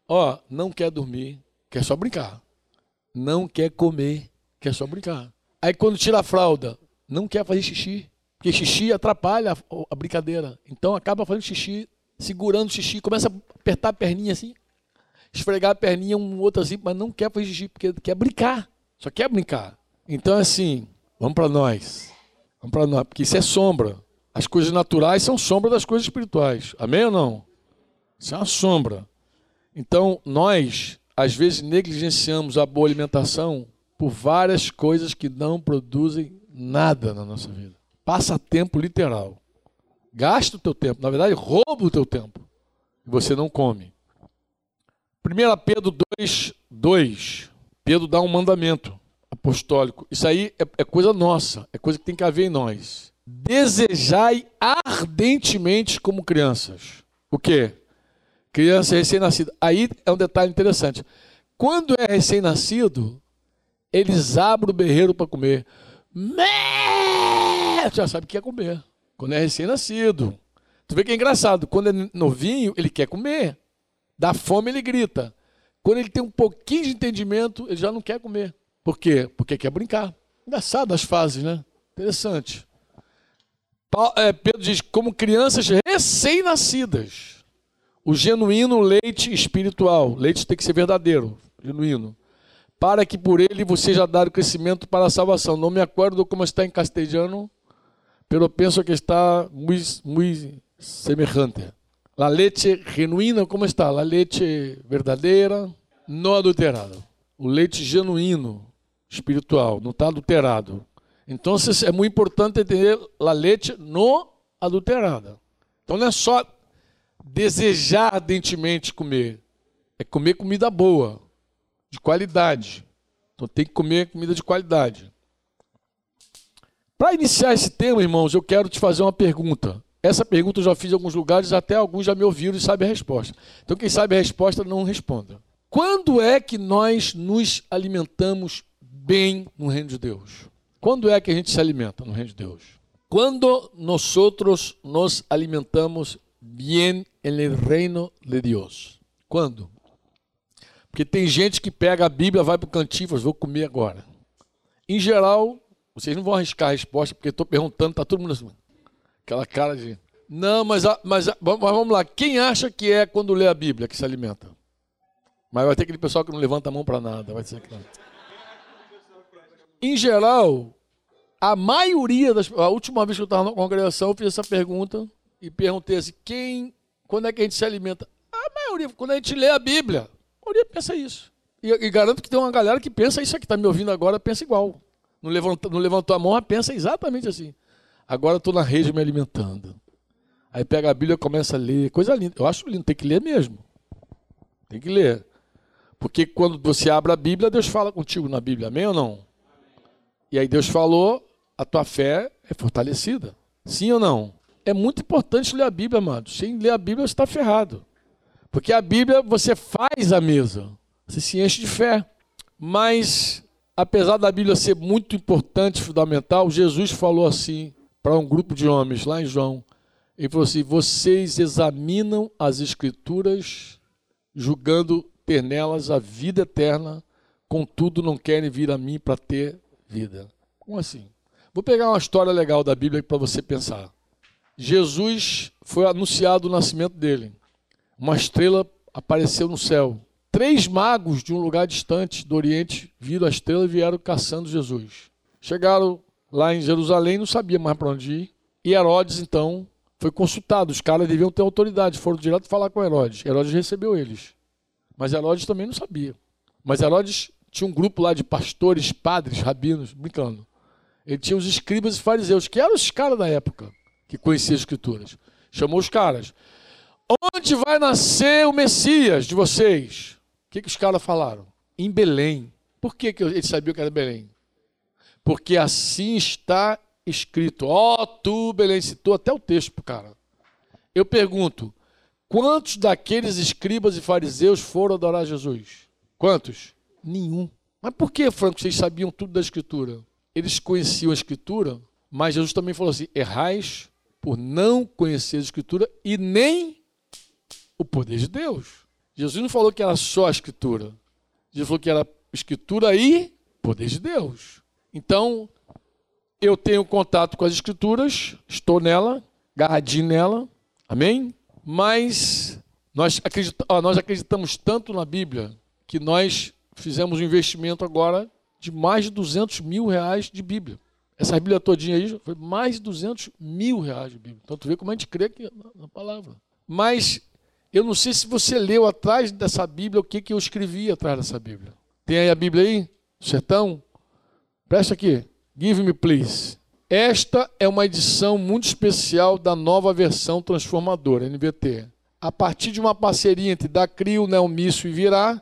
Ó, não quer dormir, quer só brincar. Não quer comer, quer só brincar. Aí quando tira a fralda, não quer fazer xixi. Porque xixi atrapalha a, brincadeira. Então acaba fazendo xixi, segurando o xixi, começa a apertar a perninha assim, esfregar a perninha um outro assim, mas não quer fazer xixi, porque quer brincar. Só quer brincar. Então, assim, vamos para nós. Vamos para nós, porque isso é sombra. As coisas naturais são sombra das coisas espirituais. Amém ou não? Isso é uma sombra. Então, nós, às vezes, negligenciamos a boa alimentação por várias coisas que não produzem nada na nossa vida. Passa tempo literal. Gasta o teu tempo. Na verdade, rouba o teu tempo. E você não come. 1 Pedro 2, 2. Pedro dá um mandamento apostólico. Isso aí é, é coisa nossa. É coisa que tem que haver em nós. Desejai ardentemente como crianças. O quê? Criança recém-nascida. Aí é um detalhe interessante. Quando é recém-nascido, eles abrem o berreiro para comer. Mé! Já sabe que quer comer. Quando é recém-nascido. Tu vê que é engraçado. Quando é novinho, ele quer comer. Dá fome, ele grita. Quando ele tem um pouquinho de entendimento, ele já não quer comer. Por quê? Porque quer brincar. Engraçado as fases, né? Interessante. É, Pedro diz: como crianças recém-nascidas, o genuíno leite espiritual. Leite tem que ser verdadeiro, genuíno para que por ele você seja dado crescimento para a salvação. Não me acordo como está em castelhano, pero penso que está muito, muito semejante. La leite genuína, como está? La leite verdadeira, não adulterada. O leite genuíno, espiritual, não está adulterado. Então é muito importante entender a leite não adulterada. Então não é só desejar ardentemente comer, é comer comida boa, de qualidade. Então tem que comer comida de qualidade. Para iniciar esse tema, irmãos, eu quero te fazer uma pergunta. Essa pergunta eu já fiz em alguns lugares, até alguns já me ouviram e sabem a resposta. Então quem sabe a resposta não responda. Quando é que nós nos alimentamos bem no reino de Deus? Quando é que a gente se alimenta no reino de Deus? Quando nós nos alimentamos bem no reino de Deus. Quando? Porque tem gente que pega a Bíblia, vai para o cantinho e fala, vou comer agora. Em geral, vocês não vão arriscar a resposta, porque estou perguntando, está todo mundo assim. Aquela cara de. Não, mas, mas, mas vamos lá. Quem acha que é quando lê a Bíblia que se alimenta? Mas vai ter aquele pessoal que não levanta a mão para nada. Vai ser que Em geral, a maioria das. A última vez que eu estava na congregação, eu fiz essa pergunta e perguntei assim: quem. Quando é que a gente se alimenta? A maioria, quando a gente lê a Bíblia, maioria pensa isso. E, e garanto que tem uma galera que pensa isso aqui, está me ouvindo agora, pensa igual. Não levantou, não levantou a mão, mas pensa exatamente assim. Agora estou na rede me alimentando. Aí pega a Bíblia e começa a ler. Coisa linda. Eu acho lindo, tem que ler mesmo. Tem que ler. Porque quando você abre a Bíblia, Deus fala contigo na Bíblia, amém ou não? E aí Deus falou, a tua fé é fortalecida. Sim ou não? É muito importante ler a Bíblia, amado. Sem ler a Bíblia, você está ferrado. Porque a Bíblia, você faz a mesa. Você se enche de fé. Mas, apesar da Bíblia ser muito importante, fundamental, Jesus falou assim para um grupo de homens lá em João. Ele falou assim: Vocês examinam as Escrituras, julgando ter nelas a vida eterna, contudo não querem vir a mim para ter vida. Como assim? Vou pegar uma história legal da Bíblia para você pensar. Jesus foi anunciado o nascimento dele. Uma estrela apareceu no céu. Três magos de um lugar distante do Oriente viram a estrela e vieram caçando Jesus. Chegaram lá em Jerusalém, não sabia mais para onde ir. E Herodes, então, foi consultado. Os caras deviam ter autoridade, foram direto falar com Herodes. Herodes recebeu eles. Mas Herodes também não sabia. Mas Herodes tinha um grupo lá de pastores, padres, rabinos, brincando. Ele tinha os escribas e fariseus, que eram os caras da época, que conheciam as escrituras. Chamou os caras. Onde vai nascer o Messias de vocês? O que, que os caras falaram? Em Belém. Por que, que eles sabiam que era Belém? Porque assim está escrito. Ó, oh, tu, Belém, citou até o texto para cara. Eu pergunto, quantos daqueles escribas e fariseus foram adorar Jesus? Quantos? Nenhum. Mas por que, Franco, vocês sabiam tudo da Escritura? Eles conheciam a Escritura, mas Jesus também falou assim: errais por não conhecer a Escritura e nem o poder de Deus. Jesus não falou que era só a Escritura. Jesus falou que era Escritura e poder de Deus. Então, eu tenho contato com as Escrituras, estou nela, garradinho nela, amém? Mas nós, nós acreditamos tanto na Bíblia que nós fizemos um investimento agora de mais de 200 mil reais de Bíblia. Essa Bíblia todinha aí foi mais de 200 mil reais de Bíblia. Então tu vê como a gente crê na, na palavra. Mas eu não sei se você leu atrás dessa Bíblia o que, que eu escrevi atrás dessa Bíblia. Tem aí a Bíblia aí? Sertão? Presta aqui. Give me, please. Esta é uma edição muito especial da nova versão transformadora, NVT. A partir de uma parceria entre Dacrio, Neomício e Virá,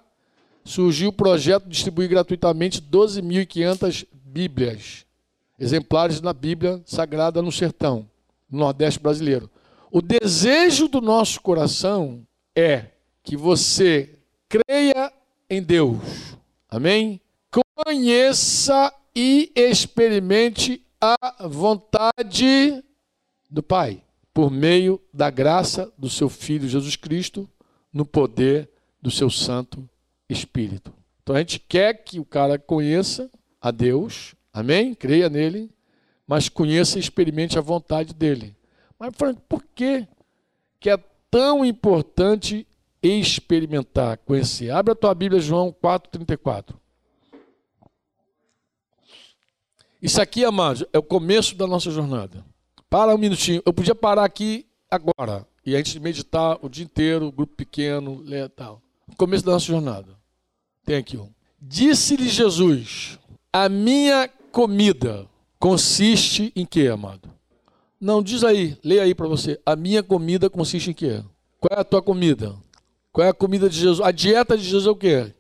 surgiu o projeto de distribuir gratuitamente 12.500 Bíblias, exemplares da Bíblia Sagrada no Sertão, no Nordeste brasileiro. O desejo do nosso coração é que você creia em Deus. Amém? Conheça e experimente a vontade do Pai, por meio da graça do seu Filho Jesus Cristo, no poder do seu Santo Espírito. Então a gente quer que o cara conheça a Deus, amém? Creia nele, mas conheça e experimente a vontade dele. Mas, Frank, por que, que é tão importante experimentar, conhecer? Abre a tua Bíblia, João 4,34. Isso aqui, amados, é o começo da nossa jornada. Para um minutinho. Eu podia parar aqui agora e a gente meditar o dia inteiro, grupo pequeno, ler tal. Começo da nossa jornada. Tem aqui um. Disse-lhe Jesus: A minha comida consiste em quê, amado? Não, diz aí, leia aí para você. A minha comida consiste em quê? Qual é a tua comida? Qual é a comida de Jesus? A dieta de Jesus é o quê?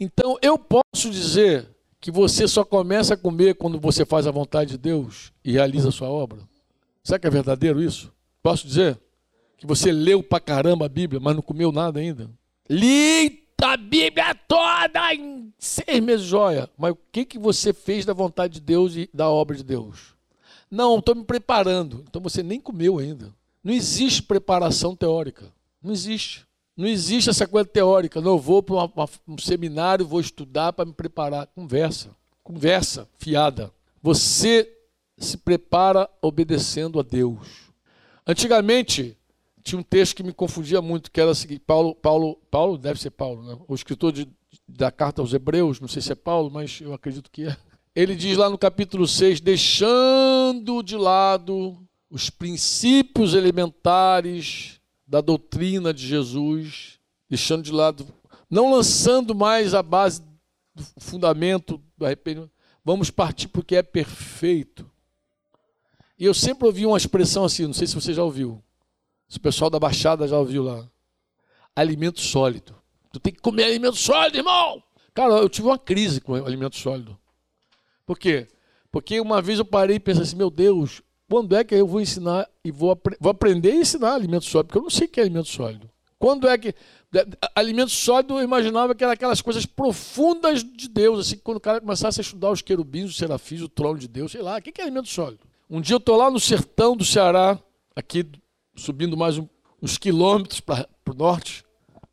Então eu posso dizer que você só começa a comer quando você faz a vontade de Deus e realiza a sua obra? Será que é verdadeiro isso? Posso dizer? Que você leu pra caramba a Bíblia, mas não comeu nada ainda? Li a Bíblia toda em seis meses, joia. Mas o que, que você fez da vontade de Deus e da obra de Deus? Não, estou me preparando. Então você nem comeu ainda. Não existe preparação teórica. Não existe. Não existe essa coisa teórica. Não, eu vou para um seminário, vou estudar para me preparar. Conversa. Conversa fiada. Você se prepara obedecendo a Deus. Antigamente, tinha um texto que me confundia muito, que era o seguinte, Paulo, Paulo, Paulo deve ser Paulo, né? o escritor de, da carta aos Hebreus, não sei se é Paulo, mas eu acredito que é. Ele diz lá no capítulo 6, deixando de lado os princípios elementares da doutrina de Jesus, deixando de lado, não lançando mais a base do fundamento do arrependimento, vamos partir porque é perfeito. E eu sempre ouvi uma expressão assim, não sei se você já ouviu. Se o pessoal da Baixada já ouviu lá. Alimento sólido. Tu tem que comer alimento sólido, irmão. Cara, eu tive uma crise com alimento sólido. Por quê? Porque uma vez eu parei e pensei assim, meu Deus, quando é que eu vou ensinar e vou, ap vou aprender a ensinar alimento sólido? Porque eu não sei o que é alimento sólido. Quando é que. Alimento sólido eu imaginava que era aquelas coisas profundas de Deus, assim, quando o cara começasse a estudar os querubins, os serafins, o trono de Deus, sei lá, o que é alimento sólido? Um dia eu estou lá no sertão do Ceará, aqui subindo mais um, uns quilômetros para o norte,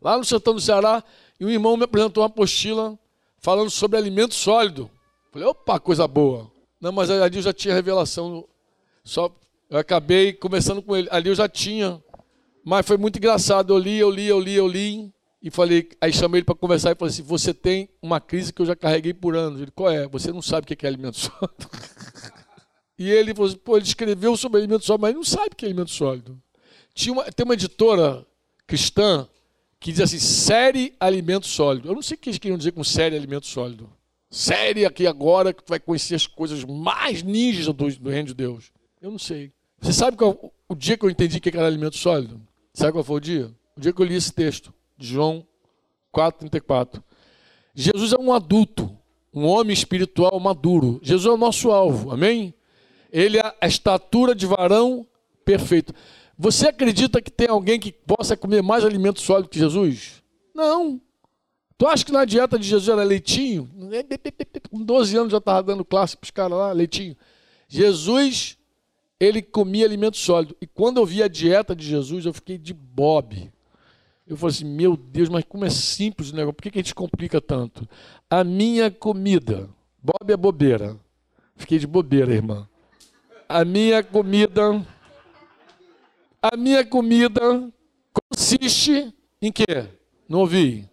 lá no sertão do Ceará, e um irmão me apresentou uma apostila falando sobre alimento sólido. Falei, opa, coisa boa. Não, mas ali eu já tinha revelação. Só eu acabei começando com ele. Ali eu já tinha. Mas foi muito engraçado. Eu li, eu li, eu li, eu li. E falei, aí chamei ele para conversar e falei assim: você tem uma crise que eu já carreguei por anos. Ele, qual é? Você não sabe o que é alimento sólido. *laughs* e ele falou assim, pô, ele escreveu sobre alimento sólido, mas não sabe o que é alimento sólido. Tinha uma, tem uma editora cristã que diz assim, série alimento sólido. Eu não sei o que eles queriam dizer com série alimento sólido. Série aqui agora que tu vai conhecer as coisas mais ninjas do, do reino de Deus. Eu não sei. Você sabe qual o dia que eu entendi que era alimento sólido? Sabe qual foi o dia? O dia que eu li esse texto, de João 4,34. Jesus é um adulto, um homem espiritual maduro. Jesus é o nosso alvo, amém? Ele é a estatura de varão perfeito. Você acredita que tem alguém que possa comer mais alimento sólido que Jesus? Não. Tu acha que na dieta de Jesus era leitinho? Com 12 anos já estava dando classe para os caras lá, leitinho. Jesus, ele comia alimento sólido. E quando eu vi a dieta de Jesus, eu fiquei de bob. Eu falei assim, meu Deus, mas como é simples o negócio, por que, que a gente complica tanto? A minha comida, bob é bobeira. Fiquei de bobeira, irmã. A minha comida a minha comida consiste em quê? Não ouvi.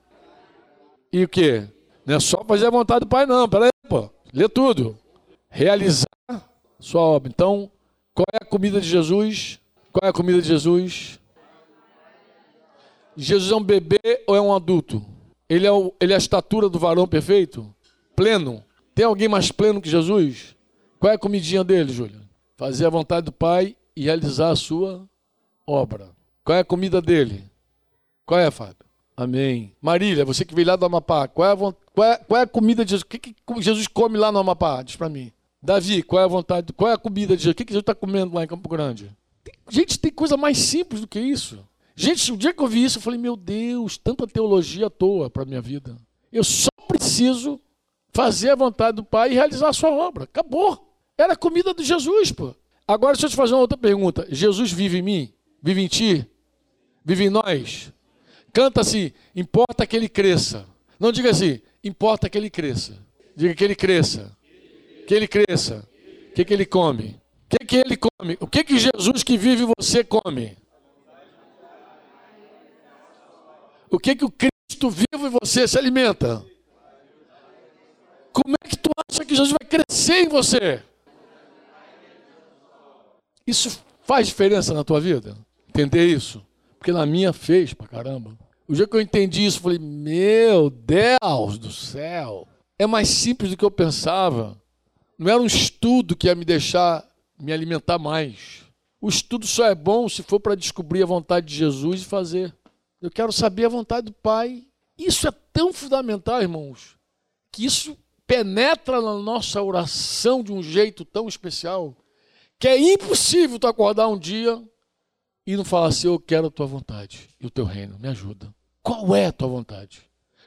E o quê? Não é só fazer a vontade do Pai, não. Peraí, pô. Lê tudo. Realizar sua obra. Então, qual é a comida de Jesus? Qual é a comida de Jesus? Jesus é um bebê ou é um adulto? Ele é, o, ele é a estatura do varão perfeito? Pleno? Tem alguém mais pleno que Jesus? Qual é a comidinha dele, Júlio? Fazer a vontade do Pai e realizar a sua obra. Qual é a comida dele? Qual é, Fábio? Amém. Marília, você que veio lá do Amapá, qual é a, qual é, qual é a comida de Jesus? O que, que Jesus come lá no Amapá? Diz para mim. Davi, qual é a vontade? Qual é a comida de Jesus? O que, que Jesus está comendo lá em Campo Grande? Tem, gente, tem coisa mais simples do que isso. Gente, o dia que eu vi isso, eu falei, meu Deus, tanta teologia à toa para minha vida. Eu só preciso fazer a vontade do Pai e realizar a sua obra. Acabou. Era a comida de Jesus, pô. Agora, deixa eu te fazer uma outra pergunta. Jesus vive em mim? Vive em ti? Vive em nós? Canta assim, importa que ele cresça. Não diga assim, importa que ele cresça. Diga que ele cresça. Que ele cresça. O que, que ele come? O que, que ele come? O que, que Jesus que vive você come? O que, que o Cristo vivo em você se alimenta? Como é que tu acha que Jesus vai crescer em você? Isso faz diferença na tua vida? Entender isso? Porque na minha fez pra caramba. O dia que eu entendi isso, eu falei: Meu Deus do céu, é mais simples do que eu pensava. Não era um estudo que ia me deixar me alimentar mais. O estudo só é bom se for para descobrir a vontade de Jesus e fazer. Eu quero saber a vontade do Pai. Isso é tão fundamental, irmãos, que isso penetra na nossa oração de um jeito tão especial que é impossível tu acordar um dia e não falar assim: Eu quero a tua vontade e o teu reino, me ajuda. Qual é a tua vontade?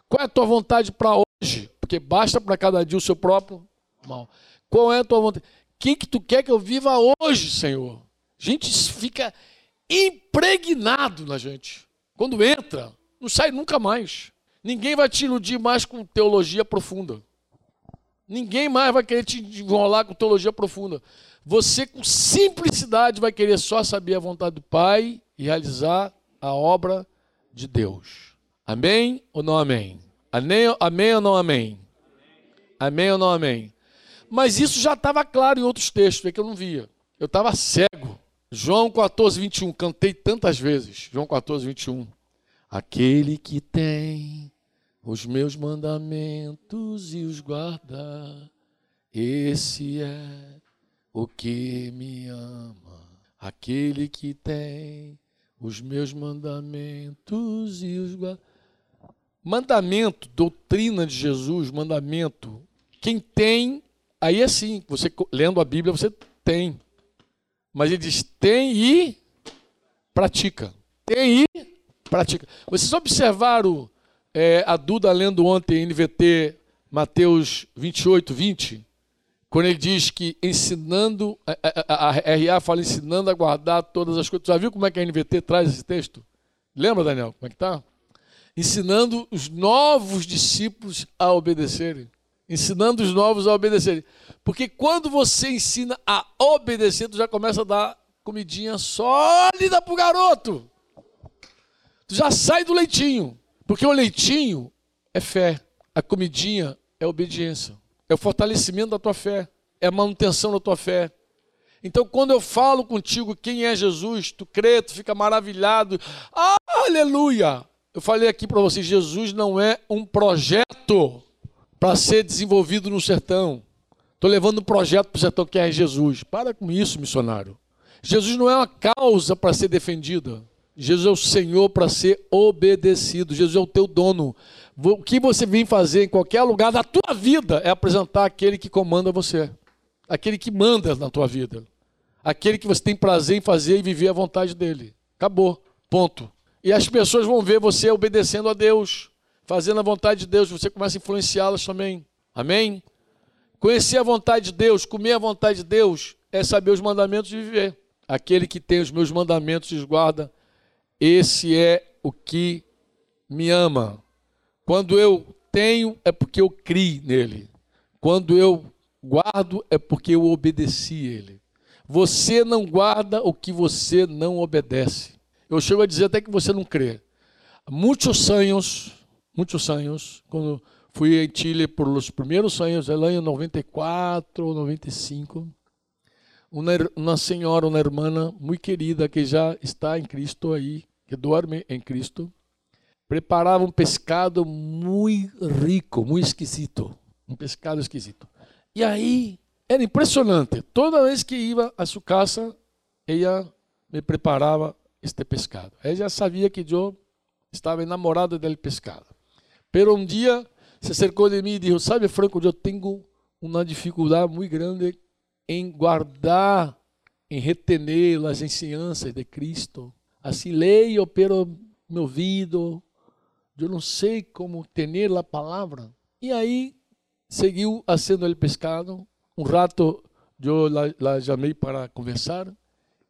Qual é a tua vontade para hoje? Porque basta para cada dia o seu próprio mal. Qual é a tua vontade? O que, que tu quer que eu viva hoje, Senhor? A gente fica impregnado na gente. Quando entra, não sai nunca mais. Ninguém vai te iludir mais com teologia profunda. Ninguém mais vai querer te enrolar com teologia profunda. Você, com simplicidade, vai querer só saber a vontade do Pai e realizar a obra de Deus. Amém ou não amém? Amém, amém ou não amém? Amém ou não amém? Mas isso já estava claro em outros textos, é que eu não via. Eu estava cego. João 14, 21, cantei tantas vezes. João 14, 21. Aquele que tem os meus mandamentos e os guarda, esse é o que me ama. Aquele que tem os meus mandamentos e os. Mandamento, doutrina de Jesus, mandamento. Quem tem, aí é assim, você lendo a Bíblia, você tem. Mas ele diz: tem e pratica. Tem e pratica. Vocês observaram é, a Duda lendo ontem NVT Mateus 28, 20? Quando ele diz que ensinando, a, a, a, RA fala ensinando a guardar todas as coisas. Já viu como é que a NVT traz esse texto? Lembra, Daniel? Como é que tá? Ensinando os novos discípulos a obedecerem. Ensinando os novos a obedecerem. Porque quando você ensina a obedecer, tu já começa a dar comidinha sólida pro garoto. Tu já sai do leitinho. Porque o leitinho é fé, a comidinha é obediência, é o fortalecimento da tua fé, é a manutenção da tua fé. Então, quando eu falo contigo quem é Jesus, tu crê, tu fica maravilhado. Ah, aleluia! Eu falei aqui para vocês: Jesus não é um projeto para ser desenvolvido no sertão. Estou levando um projeto para o sertão que é Jesus. Para com isso, missionário. Jesus não é uma causa para ser defendida. Jesus é o Senhor para ser obedecido. Jesus é o teu dono. O que você vem fazer em qualquer lugar da tua vida é apresentar aquele que comanda você, aquele que manda na tua vida, aquele que você tem prazer em fazer e viver a vontade dele. Acabou. Ponto. E as pessoas vão ver você obedecendo a Deus, fazendo a vontade de Deus, você começa a influenciá-las também. Amém? Conhecer a vontade de Deus, comer a vontade de Deus, é saber os mandamentos e viver. Aquele que tem os meus mandamentos e os guarda, esse é o que me ama. Quando eu tenho, é porque eu criei nele. Quando eu guardo, é porque eu obedeci ele. Você não guarda o que você não obedece. Eu chego a dizer até que você não crê. Muitos sonhos, muitos sonhos, quando fui em Chile por os primeiros anos, no ano 94 ou 95, uma, uma senhora, uma irmã muito querida que já está em Cristo aí, que dorme em Cristo, preparava um pescado muito rico, muito esquisito. Um pescado esquisito. E aí, era impressionante. Toda vez que ia a sua casa, ela me preparava este pescado. Ela sabia que eu estava enamorado do pescado. Pero um dia se acercou de mim e disse: Sabe, Franco, eu tenho uma dificuldade muito grande em guardar, em retener as ensinanças de Cristo assim leio pero me ouvido, eu não sei como ter a palavra. E aí seguiu fazendo o pescado. Um rato eu la, la chamei para conversar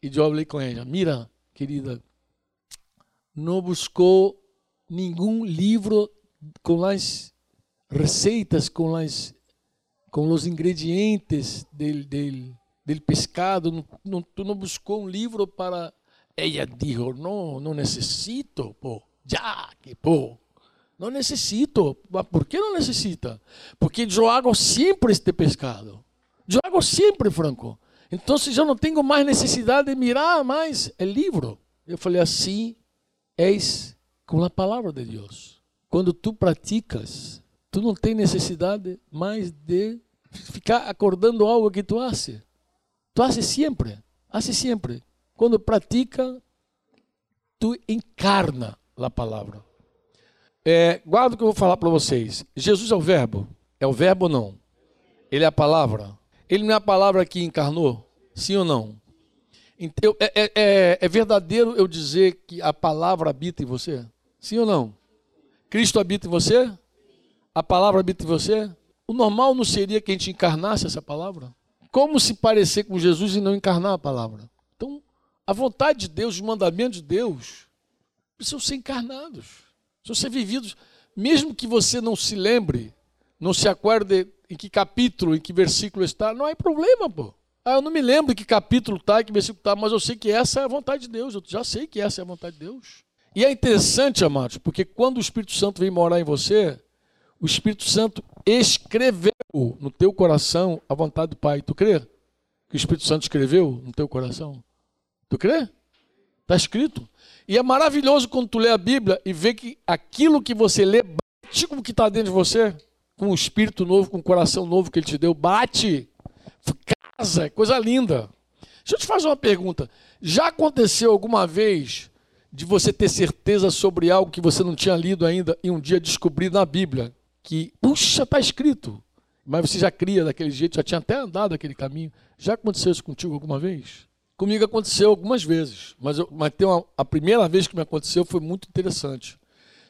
e eu falei com ela: Mira, querida, não buscou nenhum livro com as receitas, com as com os ingredientes del, del, del pescado. Não, não, tu não buscou um livro para ella dijo, no, no necesito, po, ya, que po. Não necessito. Por que não necessita? Porque eu hago sempre este pescado. Eu hago sempre, Franco. Então, eu não tenho mais necessidade de mirar mais o livro. Eu falei assim, és com a palavra de Deus. Quando tu praticas, tu não tem necessidade mais de ficar acordando algo que tu hace. Tu hace sempre, hace sempre. Quando pratica, tu encarna a palavra. É, guarda o que eu vou falar para vocês. Jesus é o verbo? É o verbo ou não? Ele é a palavra? Ele não é a palavra que encarnou? Sim ou não? Então, é, é, é, verdadeiro eu dizer que a palavra habita em você? Sim ou não? Cristo habita em você? A palavra habita em você? O normal não seria que a gente encarnasse essa palavra? Como se parecer com Jesus e não encarnar a palavra? Então, a vontade de Deus, os mandamentos de Deus, precisam ser encarnados, precisam ser vividos. Mesmo que você não se lembre, não se acorde em que capítulo, em que versículo está, não é problema, pô. Ah, eu não me lembro em que capítulo está, que versículo está, mas eu sei que essa é a vontade de Deus. Eu já sei que essa é a vontade de Deus. E é interessante, amados, porque quando o Espírito Santo vem morar em você, o Espírito Santo escreveu no teu coração a vontade do Pai. Tu crê? Que o Espírito Santo escreveu no teu coração? Tu crê? Está escrito. E é maravilhoso quando tu lê a Bíblia e vê que aquilo que você lê bate com o que está dentro de você, com o espírito novo, com o coração novo que ele te deu, bate, casa, é coisa linda. Deixa eu te fazer uma pergunta. Já aconteceu alguma vez de você ter certeza sobre algo que você não tinha lido ainda e um dia descobrir na Bíblia que, puxa, está escrito. Mas você já cria daquele jeito, já tinha até andado aquele caminho. Já aconteceu isso contigo alguma vez? Comigo aconteceu algumas vezes, mas, eu, mas tem uma, a primeira vez que me aconteceu foi muito interessante.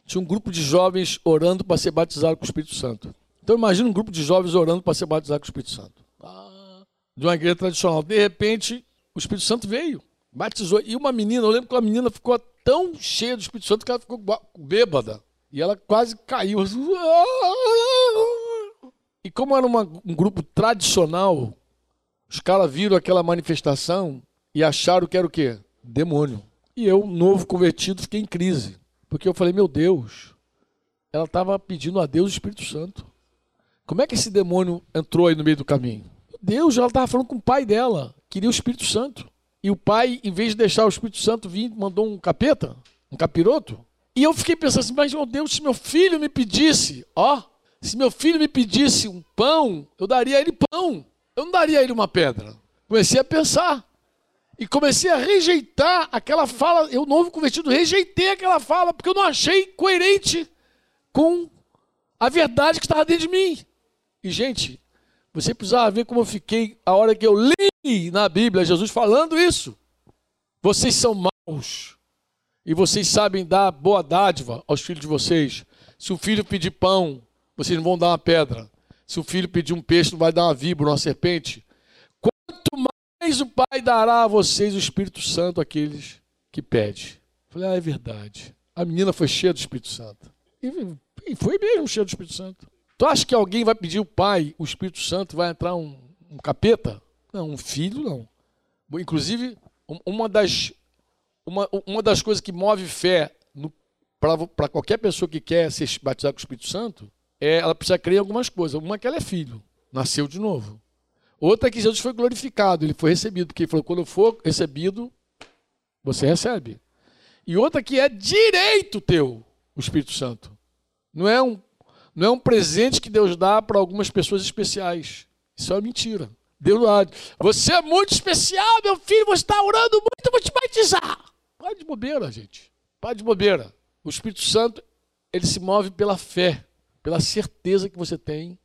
Tinha um grupo de jovens orando para ser batizado com o Espírito Santo. Então imagina um grupo de jovens orando para ser batizado com o Espírito Santo. Ah, de uma igreja tradicional. De repente, o Espírito Santo veio, batizou. E uma menina, eu lembro que a menina ficou tão cheia do Espírito Santo que ela ficou bêbada. E ela quase caiu. E como era uma, um grupo tradicional, os caras viram aquela manifestação e acharam que era o quê? Demônio. E eu, novo convertido, fiquei em crise. Porque eu falei, meu Deus, ela estava pedindo a Deus o Espírito Santo. Como é que esse demônio entrou aí no meio do caminho? Deus, ela estava falando com o pai dela, queria o Espírito Santo. E o pai, em vez de deixar o Espírito Santo vir, mandou um capeta, um capiroto. E eu fiquei pensando assim, mas meu Deus, se meu filho me pedisse, ó, se meu filho me pedisse um pão, eu daria a ele pão. Eu não daria a ele uma pedra. Comecei a pensar. E comecei a rejeitar aquela fala. Eu, novo convertido, rejeitei aquela fala, porque eu não achei coerente com a verdade que estava dentro de mim. E, gente, você precisava ver como eu fiquei a hora que eu li na Bíblia Jesus falando isso. Vocês são maus e vocês sabem dar boa dádiva aos filhos de vocês. Se o filho pedir pão, vocês não vão dar uma pedra. Se o filho pedir um peixe, não vai dar uma víbora, uma serpente. Quanto mais o Pai dará a vocês o Espírito Santo àqueles que pedem. Falei, ah, é verdade. A menina foi cheia do Espírito Santo. E foi mesmo cheia do Espírito Santo. Tu acha que alguém vai pedir o Pai, o Espírito Santo, vai entrar um, um capeta? Não, um filho não. Inclusive, uma das uma, uma das coisas que move fé para qualquer pessoa que quer ser batizada com o Espírito Santo é ela precisa crer em algumas coisas. Uma é que ela é filho, nasceu de novo. Outra é que Jesus foi glorificado, ele foi recebido, porque ele falou: quando for recebido, você recebe. E outra que é direito teu, o Espírito Santo. Não é um, não é um presente que Deus dá para algumas pessoas especiais. Isso é mentira. Deus dá. Você é muito especial, meu filho, você está orando muito, eu vou te batizar. Para de bobeira, gente. Para de bobeira. O Espírito Santo, ele se move pela fé, pela certeza que você tem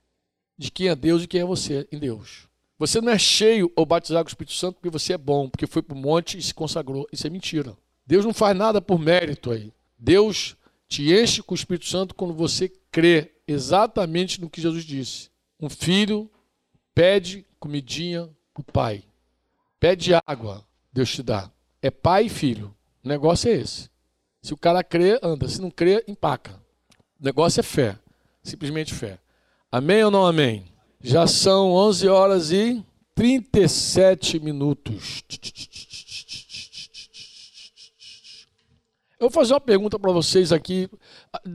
de quem é Deus e quem é você em Deus. Você não é cheio ou batizado com o Espírito Santo porque você é bom, porque foi para o monte e se consagrou. Isso é mentira. Deus não faz nada por mérito aí. Deus te enche com o Espírito Santo quando você crê exatamente no que Jesus disse. Um filho pede comidinha para o pai. Pede água, Deus te dá. É pai e filho. O negócio é esse. Se o cara crê, anda. Se não crê, empaca. O negócio é fé. Simplesmente fé. Amém ou não amém? Já são 11 horas e 37 minutos. Eu vou fazer uma pergunta para vocês aqui.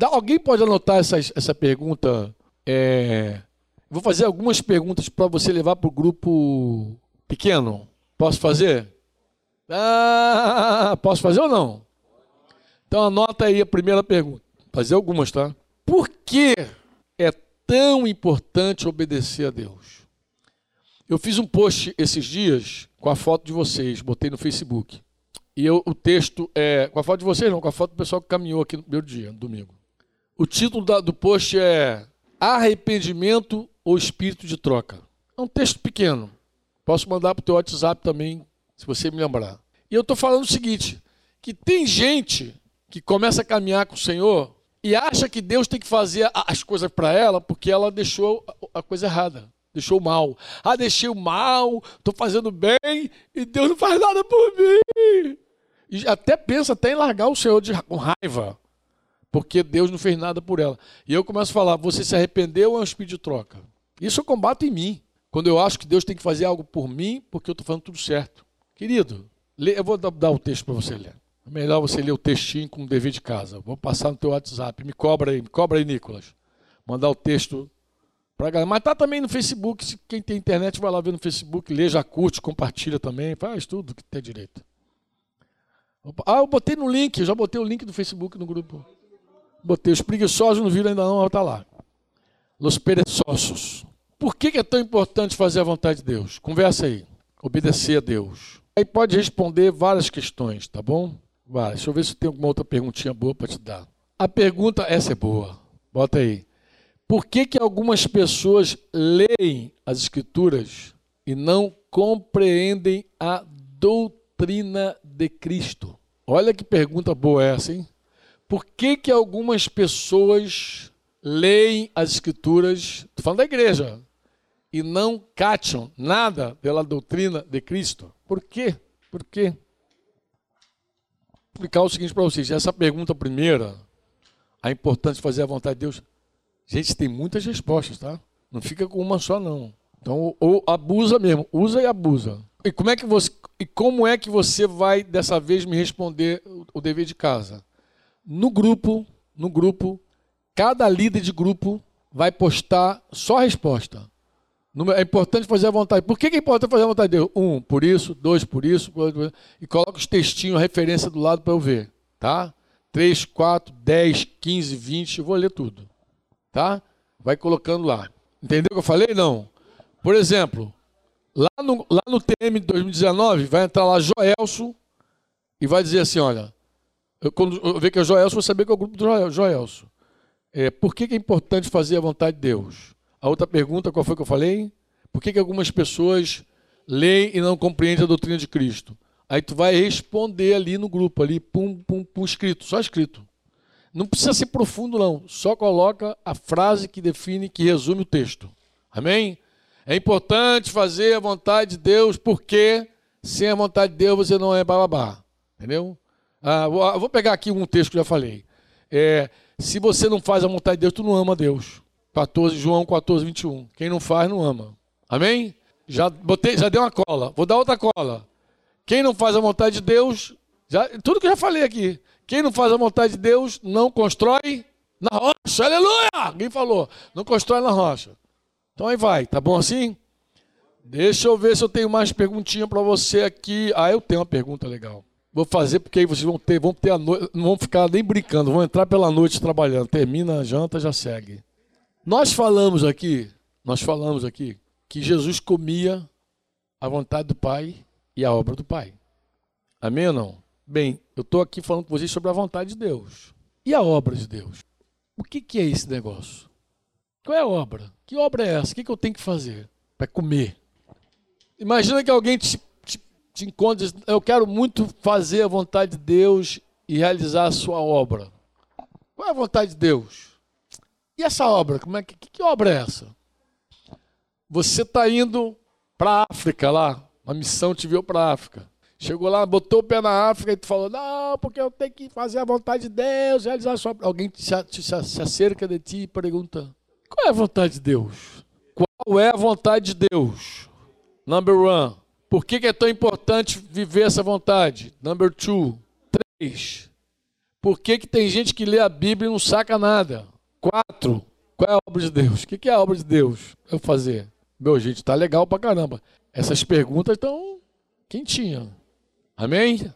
Alguém pode anotar essa, essa pergunta? É... Vou fazer algumas perguntas para você levar para o grupo pequeno. Posso fazer? Ah, posso fazer ou não? Então anota aí a primeira pergunta. Fazer algumas, tá? Por que é tão importante obedecer a Deus? Eu fiz um post esses dias com a foto de vocês, botei no Facebook. E eu, o texto é. Com a foto de vocês, não, com a foto do pessoal que caminhou aqui no primeiro dia, no domingo. O título da, do post é Arrependimento ou Espírito de Troca. É um texto pequeno. Posso mandar para o teu WhatsApp também, se você me lembrar. E eu estou falando o seguinte: que tem gente que começa a caminhar com o Senhor e acha que Deus tem que fazer as coisas para ela porque ela deixou a coisa errada, deixou mal. Ah, deixei o mal, estou fazendo bem e Deus não faz nada por mim. E até pensa até em largar o Senhor de, com raiva, porque Deus não fez nada por ela. E eu começo a falar: você se arrependeu ou é um espírito de troca? Isso eu combato em mim. Quando eu acho que Deus tem que fazer algo por mim, porque eu estou fazendo tudo certo. Querido, eu vou dar o texto para você ler. Melhor você ler o textinho com o dever de casa. Vou passar no teu WhatsApp. Me cobra aí, me cobra aí, Nicolas. Mandar o texto para galera. Mas tá também no Facebook. Se quem tem internet vai lá ver no Facebook, lê, já curte, compartilha também. Faz tudo que tem direito. Ah, eu botei no link, já botei o link do Facebook no grupo. Botei. Os preguiçosos não viram ainda não, mas tá lá. Los perezosos. Por que, que é tão importante fazer a vontade de Deus? Conversa aí. Obedecer a Deus. Aí pode responder várias questões, tá bom? Vai, deixa eu ver se tem alguma outra perguntinha boa para te dar. A pergunta, essa é boa. Bota aí. Por que, que algumas pessoas leem as Escrituras e não compreendem a doutrina de Cristo? Olha que pergunta boa essa, hein? Por que, que algumas pessoas leem as Escrituras, estou falando da igreja, e não cacham nada pela doutrina de Cristo? Por quê? Por quê? Explicar o seguinte para vocês. Essa pergunta primeira, a importância de fazer a vontade de Deus, gente, tem muitas respostas, tá? Não fica com uma só, não. Então, ou abusa mesmo, usa e abusa. E como é que você, e como é que você vai dessa vez me responder o dever de casa? No grupo, no grupo, cada líder de grupo vai postar só a resposta. É importante fazer a vontade. Por que é importante fazer a vontade de Deus? Um, por isso. Dois, por isso. E coloca os textinhos, a referência do lado para eu ver. Tá? 3, 4, 10, 15, 20. Eu vou ler tudo. Tá? Vai colocando lá. Entendeu o que eu falei? Não. Por exemplo, lá no, lá no TM de 2019, vai entrar lá Joelso e vai dizer assim: olha, eu, quando eu ver que é Joelso, vou saber que é o grupo do Joelso. É, por que, que é importante fazer a vontade de Deus? A outra pergunta, qual foi que eu falei? Por que, que algumas pessoas leem e não compreendem a doutrina de Cristo? Aí tu vai responder ali no grupo, ali, pum, pum, pum, escrito, só escrito. Não precisa ser profundo, não. Só coloca a frase que define, que resume o texto. Amém? É importante fazer a vontade de Deus, porque sem a vontade de Deus você não é bababá. Entendeu? Ah, vou, vou pegar aqui um texto que eu já falei. É, se você não faz a vontade de Deus, tu não ama Deus. 14, João 14, 21. Quem não faz, não ama. Amém? Já, botei, já deu uma cola. Vou dar outra cola. Quem não faz a vontade de Deus, já, tudo que eu já falei aqui. Quem não faz a vontade de Deus, não constrói na rocha. Aleluia! Alguém falou. Não constrói na rocha. Então aí vai, tá bom assim? Deixa eu ver se eu tenho mais perguntinha para você aqui. Ah, eu tenho uma pergunta legal. Vou fazer porque aí vocês vão ter, vão ter a noite, não vão ficar nem brincando, vão entrar pela noite trabalhando. Termina a janta, já segue. Nós falamos aqui, nós falamos aqui que Jesus comia a vontade do Pai e a obra do Pai. Amém ou não? Bem, eu estou aqui falando com vocês sobre a vontade de Deus. E a obra de Deus? O que, que é esse negócio? Qual é a obra? Que obra é essa? O que, que eu tenho que fazer para comer? Imagina que alguém te, te, te encontre e diz, eu quero muito fazer a vontade de Deus e realizar a sua obra. Qual é a vontade de Deus? E essa obra? Como é que, que, obra é essa? Você está indo para a África lá, uma missão te viu para a África. Chegou lá, botou o pé na África e tu falou, não, porque eu tenho que fazer a vontade de Deus, realizar a sua... Alguém te, te, se acerca de ti e pergunta, qual é a vontade de Deus? Qual é a vontade de Deus? Number one. Por que, que é tão importante viver essa vontade? Number two. Três. Por que, que tem gente que lê a Bíblia e não saca nada? Quatro. Qual é a obra de Deus? O que é a obra de Deus? Eu fazer. Meu, gente, tá legal pra caramba. Essas perguntas estão quentinhas. Amém?